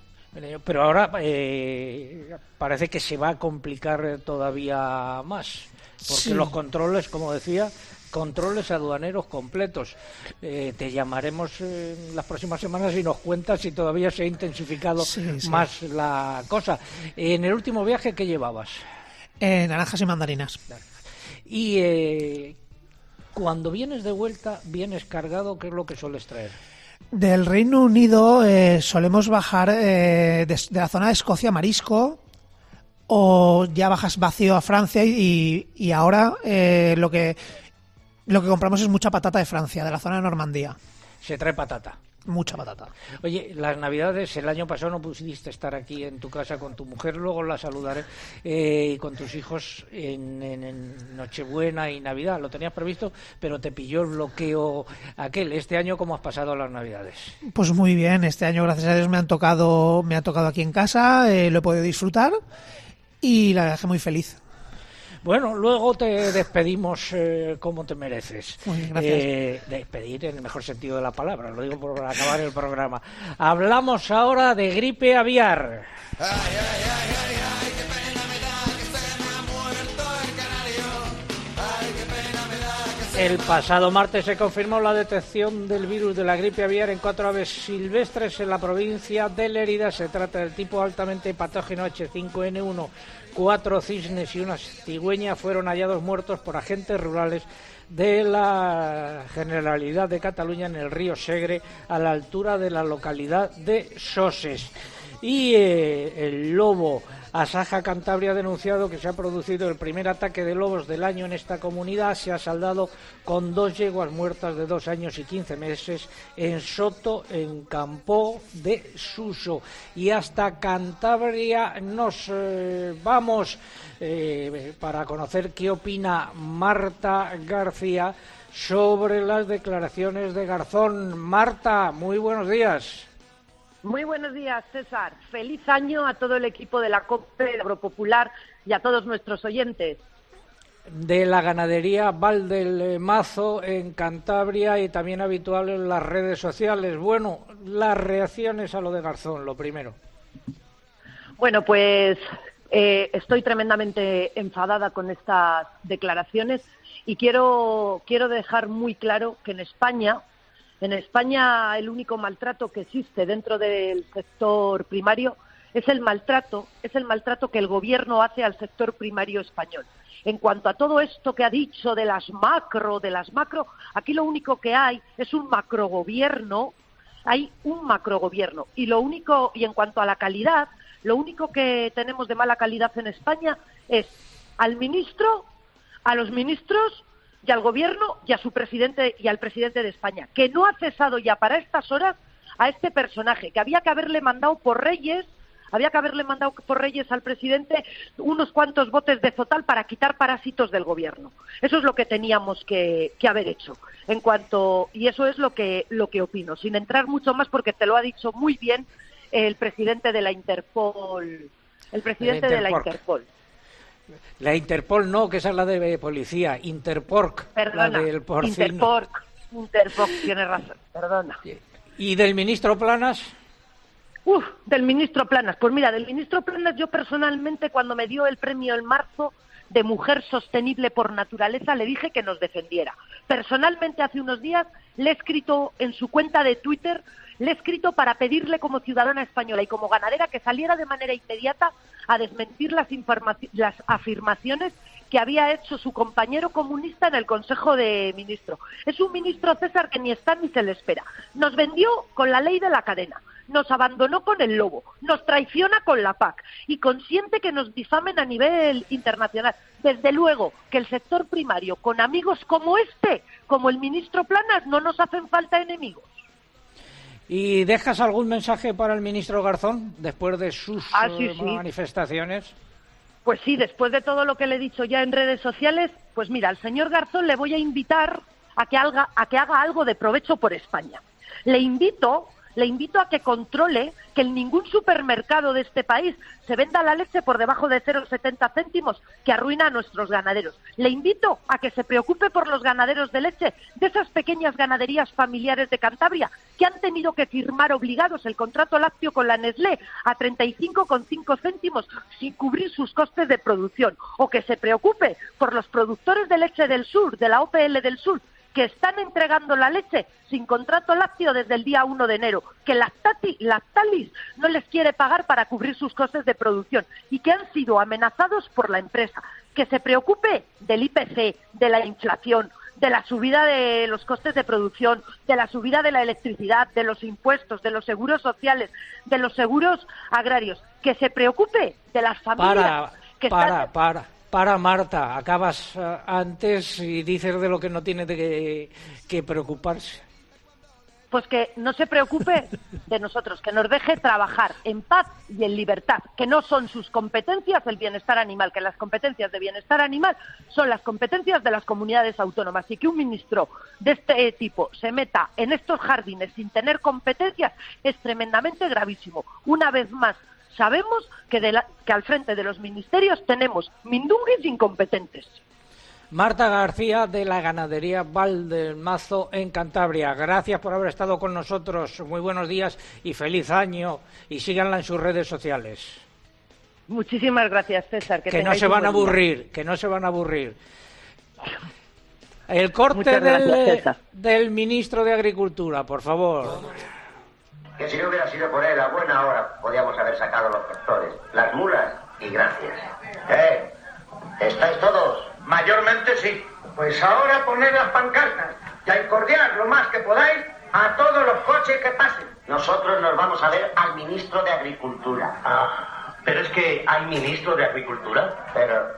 Pero ahora eh, parece que se va a complicar todavía más, porque Sí. los controles, como decía, controles aduaneros completos. Eh, te llamaremos eh, las próximas semanas y nos cuentas si todavía se ha intensificado Sí, sí. más la cosa. En el último viaje, ¿qué llevabas? Eh, naranjas y mandarinas. Y eh, cuando vienes de vuelta, vienes cargado, ¿qué es lo que sueles traer? Del Reino Unido eh, solemos bajar eh, de, de la zona de Escocia marisco o ya bajas vacío a Francia y, y ahora eh, lo que lo que compramos es mucha patata de Francia, de la zona de Normandía. Se trae patata. Mucha patata. Oye, las navidades, el año pasado no pudiste estar aquí en tu casa con tu mujer, luego la saludaré, eh, y con tus hijos en, en- en Nochebuena y Navidad. Lo tenías previsto, pero te pilló el bloqueo aquel. Este año, ¿cómo has pasado las navidades? Pues muy bien, este año gracias a Dios me han tocado me ha tocado aquí en casa, eh, lo he podido disfrutar y la verdad que muy feliz. Bueno, luego te despedimos eh, como te mereces. Muy bien, gracias. Eh, despedir en el mejor sentido de la palabra, lo digo por acabar el programa. Hablamos ahora de gripe aviar. El pasado martes se confirmó la detección del virus de la gripe aviar en cuatro aves silvestres en la provincia de Lérida. Se trata del tipo altamente patógeno H5N1. Cuatro cisnes y una cigüeña fueron hallados muertos por agentes rurales de la Generalidad de Cataluña en el río Segre, a la altura de la localidad de Soses. Y eh, el lobo Asaja Cantabria ha denunciado que se ha producido el primer ataque de lobos del año en esta comunidad. Se ha saldado con dos yeguas muertas de dos años y quince meses en Soto, en Campo de Suso. Y hasta Cantabria nos eh, vamos eh, para conocer qué opina Marta García sobre las declaraciones de Garzón. Marta, muy buenos días. Muy buenos días, César. Feliz año a todo el equipo de la COPE, de Agropopular y a todos nuestros oyentes. de la ganadería Val del Mazo en Cantabria y también habitual en las redes sociales. Bueno, las reacciones a lo de Garzón, lo primero. Bueno, pues eh, estoy tremendamente enfadada con estas declaraciones y quiero, quiero dejar muy claro que en España, en España el único maltrato que existe dentro del sector primario es el maltrato, es el maltrato que el gobierno hace al sector primario español. En cuanto a todo esto que ha dicho de las macro, de las macro, aquí lo único que hay es un macrogobierno, hay un macrogobierno y lo único y en cuanto a la calidad, lo único que tenemos de mala calidad en España es al ministro, a los ministros y al gobierno y a su presidente y al presidente de España, que no ha cesado ya para estas horas a este personaje, que había que haberle mandado por Reyes, había que haberle mandado por Reyes al presidente unos cuantos botes de zotal para quitar parásitos del gobierno. Eso es lo que teníamos que, que haber hecho. En cuanto y eso es lo que lo que opino, sin entrar mucho más porque te lo ha dicho muy bien el presidente de la Interpol, el presidente de la Interpol. Interpol. La Interpol no, que esa es la de policía. Interporc, Perdona, la del porcino. Interporc, Interporc, tienes razón, perdona. ¿Y del ministro Planas? Uf, del ministro Planas. Pues mira, del ministro Planas yo personalmente cuando me dio el premio en marzo de Mujer Sostenible por Naturaleza le dije que nos defendiera. Personalmente hace unos días le he escrito en su cuenta de Twitter, le he escrito para pedirle como ciudadana española y como ganadera que saliera de manera inmediata a desmentir las, las afirmaciones que había hecho su compañero comunista en el Consejo de Ministros. Es un ministro César que ni está ni se le espera. Nos vendió con la ley de la cadena, nos abandonó con el lobo, nos traiciona con la PAC y consiente que nos difamen a nivel internacional. Desde luego que el sector primario, con amigos como este, como el ministro Planas, no nos hacen falta enemigos. ¿Y dejas algún mensaje para el ministro Garzón después de sus Ah, sí, eh, sí. manifestaciones? Pues sí, después de todo lo que le he dicho ya en redes sociales, pues mira, al señor Garzón le voy a invitar a que haga, a que haga algo de provecho por España. Le invito, le invito a que controle que en ningún supermercado de este país se venda la leche por debajo de 0,70 céntimos que arruina a nuestros ganaderos. Le invito a que se preocupe por los ganaderos de leche de esas pequeñas ganaderías familiares de Cantabria que han tenido que firmar obligados el contrato lácteo con la Nestlé a 35,5 céntimos sin cubrir sus costes de producción. O que se preocupe por los productores de leche del sur, de la OPL del sur, que están entregando la leche sin contrato lácteo desde el día 1 de enero, que Lactati- Lactalis no les quiere pagar para cubrir sus costes de producción y que han sido amenazados por la empresa. Que se preocupe del IPC, de la inflación, de la subida de los costes de producción, de la subida de la electricidad, de los impuestos, de los seguros sociales, de los seguros agrarios. Que se preocupe de las familias Para, que para, están para, para, Marta. Acabas eh, antes y dices de lo que no tiene que, que preocuparse. pues que no se preocupe de nosotros, que nos deje trabajar en paz y en libertad, que no son sus competencias el bienestar animal, que las competencias de bienestar animal son las competencias de las comunidades autónomas y que un ministro de este tipo se meta en estos jardines sin tener competencias es tremendamente gravísimo. Una vez más, sabemos que, de la- que al frente de los ministerios tenemos mindunguis incompetentes. Marta García de la ganadería Valdelmazo en Cantabria. Gracias por haber estado con nosotros. Muy buenos días y feliz año. Y síganla en sus redes sociales. Muchísimas gracias, César. Que, Que no se van a día. aburrir, que no se van a aburrir. El corte gracias, del ministro de Agricultura, por favor. Que si no hubiera sido por él, a buena hora podíamos haber sacado los tractores, las mulas y gracias. ¿Eh? ¿Estáis todos? Mayormente sí. Pues ahora poned las pancartas y a incordiar lo más que podáis a todos los coches que pasen. Nosotros nos vamos a ver al ministro de Agricultura. Ah, pero es que hay ministro de Agricultura. Pero,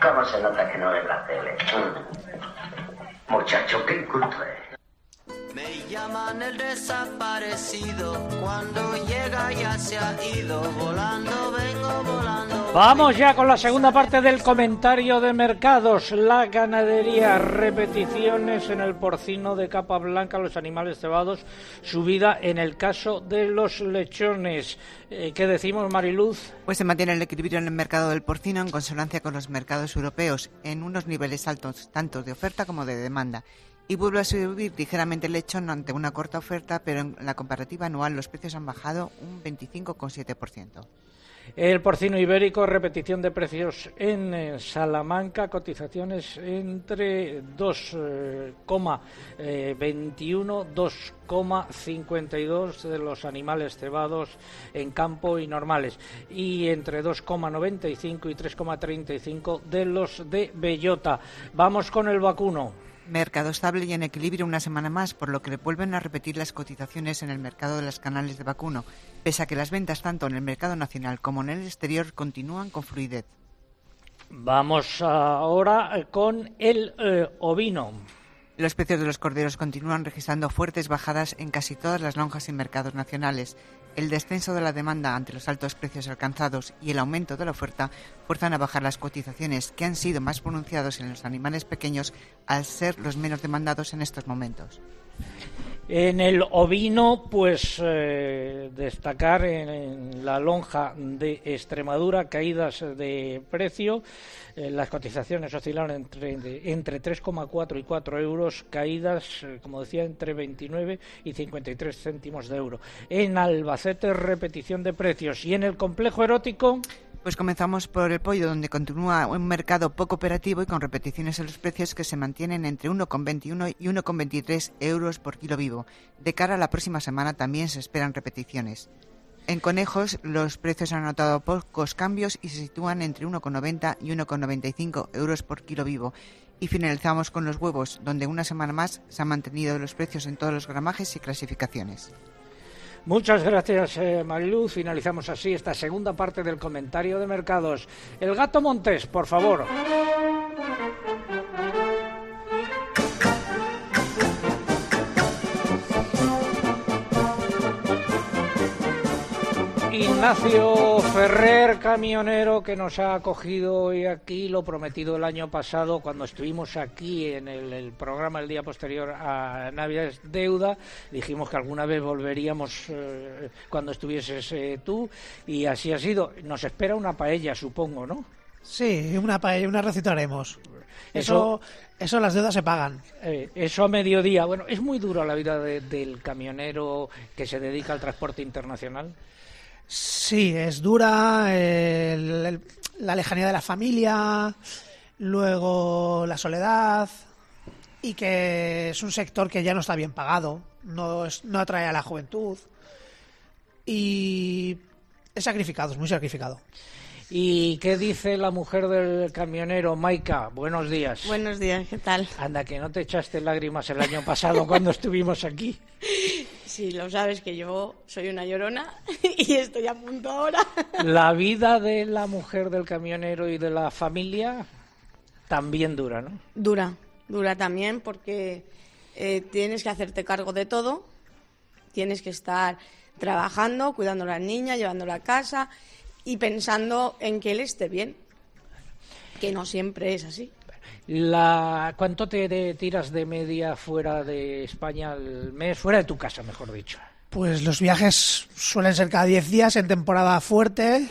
¿cómo se nota que no ve la tele? Mm. Muchacho, qué inculto es. Llaman el desaparecido, cuando llega ya se ha ido, volando vengo volando. Vamos ya con la segunda parte del comentario de mercados. La ganadería, repeticiones en el porcino de capa blanca, los animales cebados, subida en el caso de los lechones. Eh, ¿Qué decimos, Mariluz? Pues se mantiene el equilibrio en el mercado del porcino en consonancia con los mercados europeos, en unos niveles altos tanto de oferta como de demanda. Y vuelve a subir ligeramente el lechón ante una corta oferta, pero en la comparativa anual los precios han bajado un 25,7%. El porcino ibérico, repetición de precios en eh, Salamanca, cotizaciones entre 2,21, 2,52 de los animales cebados en campo y normales y entre 2,95 y 3,35 de los de bellota. Vamos con el vacuno. Mercado estable y en equilibrio una semana más, por lo que vuelven a repetir las cotizaciones en el mercado de los canales de vacuno, pese a que las ventas tanto en el mercado nacional como en el exterior continúan con fluidez. Vamos ahora con el eh, ovino. Los precios de los corderos continúan registrando fuertes bajadas en casi todas las lonjas y mercados nacionales. El descenso de la demanda ante los altos precios alcanzados y el aumento de la oferta fuerzan a bajar las cotizaciones, que han sido más pronunciados en los animales pequeños al ser los menos demandados en estos momentos. En el ovino, pues eh, destacar en, la lonja de Extremadura caídas de precio. Eh, las cotizaciones oscilaron entre, entre 3,4 y 4 euros, caídas, eh, como decía, entre 29 y 53 céntimos de euro. En Albacete, repetición de precios. Y en el complejo erótico. Pues comenzamos por el pollo, donde continúa un mercado poco operativo y con repeticiones en los precios que se mantienen entre 1,21 y 1,23 euros por kilo vivo. De cara a la próxima semana también se esperan repeticiones. En conejos, los precios han notado pocos cambios y se sitúan entre 1,90 y 1,95 euros por kilo vivo. Y finalizamos con los huevos, donde una semana más se han mantenido los precios en todos los gramajes y clasificaciones. Muchas gracias, eh, Mariluz. Finalizamos así esta segunda parte del comentario de mercados. El gato Montés, por favor. Ignacio Ferrer, camionero, que nos ha acogido hoy aquí, lo prometido el año pasado cuando estuvimos aquí en el, el programa el día posterior a Navidad es Deuda. Dijimos que alguna vez volveríamos eh, cuando estuvieses eh, tú y así ha sido. Nos espera una paella, supongo, ¿no? Sí, una paella, una recitaremos. Eso- Eso, eso las deudas se pagan. Eh, eso a mediodía. Bueno, es muy dura la vida de- del camionero que se dedica al transporte internacional. Sí, es dura, el- el- la lejanía de la familia, luego la soledad y que es un sector que ya no está bien pagado, no, es- no atrae a la juventud y es sacrificado, es muy sacrificado. ¿Y qué dice la mujer del camionero, Maika? Buenos días. Buenos días, ¿qué tal? Anda, que no te echaste lágrimas el año pasado cuando estuvimos aquí. Sí, lo sabes que yo soy una llorona y estoy a punto ahora. La vida de la mujer del camionero y de la familia también dura, ¿no? Dura, dura también porque eh, tienes que hacerte cargo de todo, tienes que estar trabajando, cuidando a la niña, llevándola a casa y pensando en que él esté bien, que no siempre es así. La, ¿Cuánto te de- tiras de media fuera de España al mes? Fuera de tu casa, mejor dicho. Pues los viajes suelen ser cada 10 días en temporada fuerte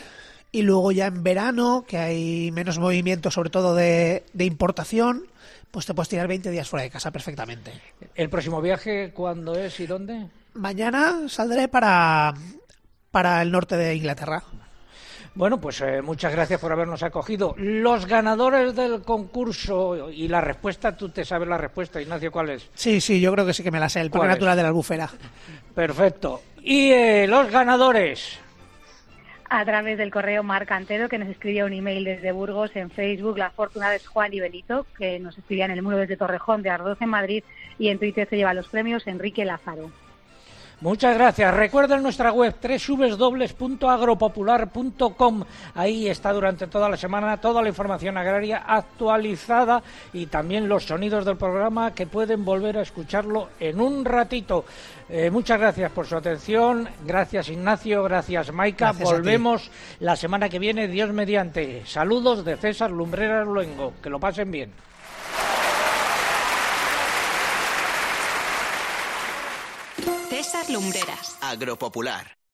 y luego ya en verano, que hay menos movimiento sobre todo de, de importación, pues te puedes tirar 20 días fuera de casa perfectamente. ¿El próximo viaje cuándo es y dónde? Mañana saldré para, para el norte de Inglaterra. Bueno, pues eh, muchas gracias por habernos acogido. Los ganadores del concurso y la respuesta, tú te sabes la respuesta, Ignacio, ¿cuál es? Sí, sí, yo creo que sí que me la sé, el parque ¿Cuál es? natural de la albufera. Perfecto. Y eh, los ganadores. a través del correo Marcantero, que nos escribía un email desde Burgos, en Facebook, la fortuna de Juan y Benito, que nos escribía en el muro desde Torrejón de Ardoz en Madrid, y en Twitter se lleva los premios Enrique Lázaro. Muchas gracias. Recuerden nuestra web www.agropopular.com. Ahí está durante toda la semana toda la información agraria actualizada y también los sonidos del programa que pueden volver a escucharlo en un ratito. Eh, muchas gracias por su atención. Gracias Ignacio, gracias Maika. Gracias. Volvemos la semana que viene, Dios mediante. Saludos de César Lumbreras Luengo. Que lo pasen bien. César Lumbreras. Agropopular.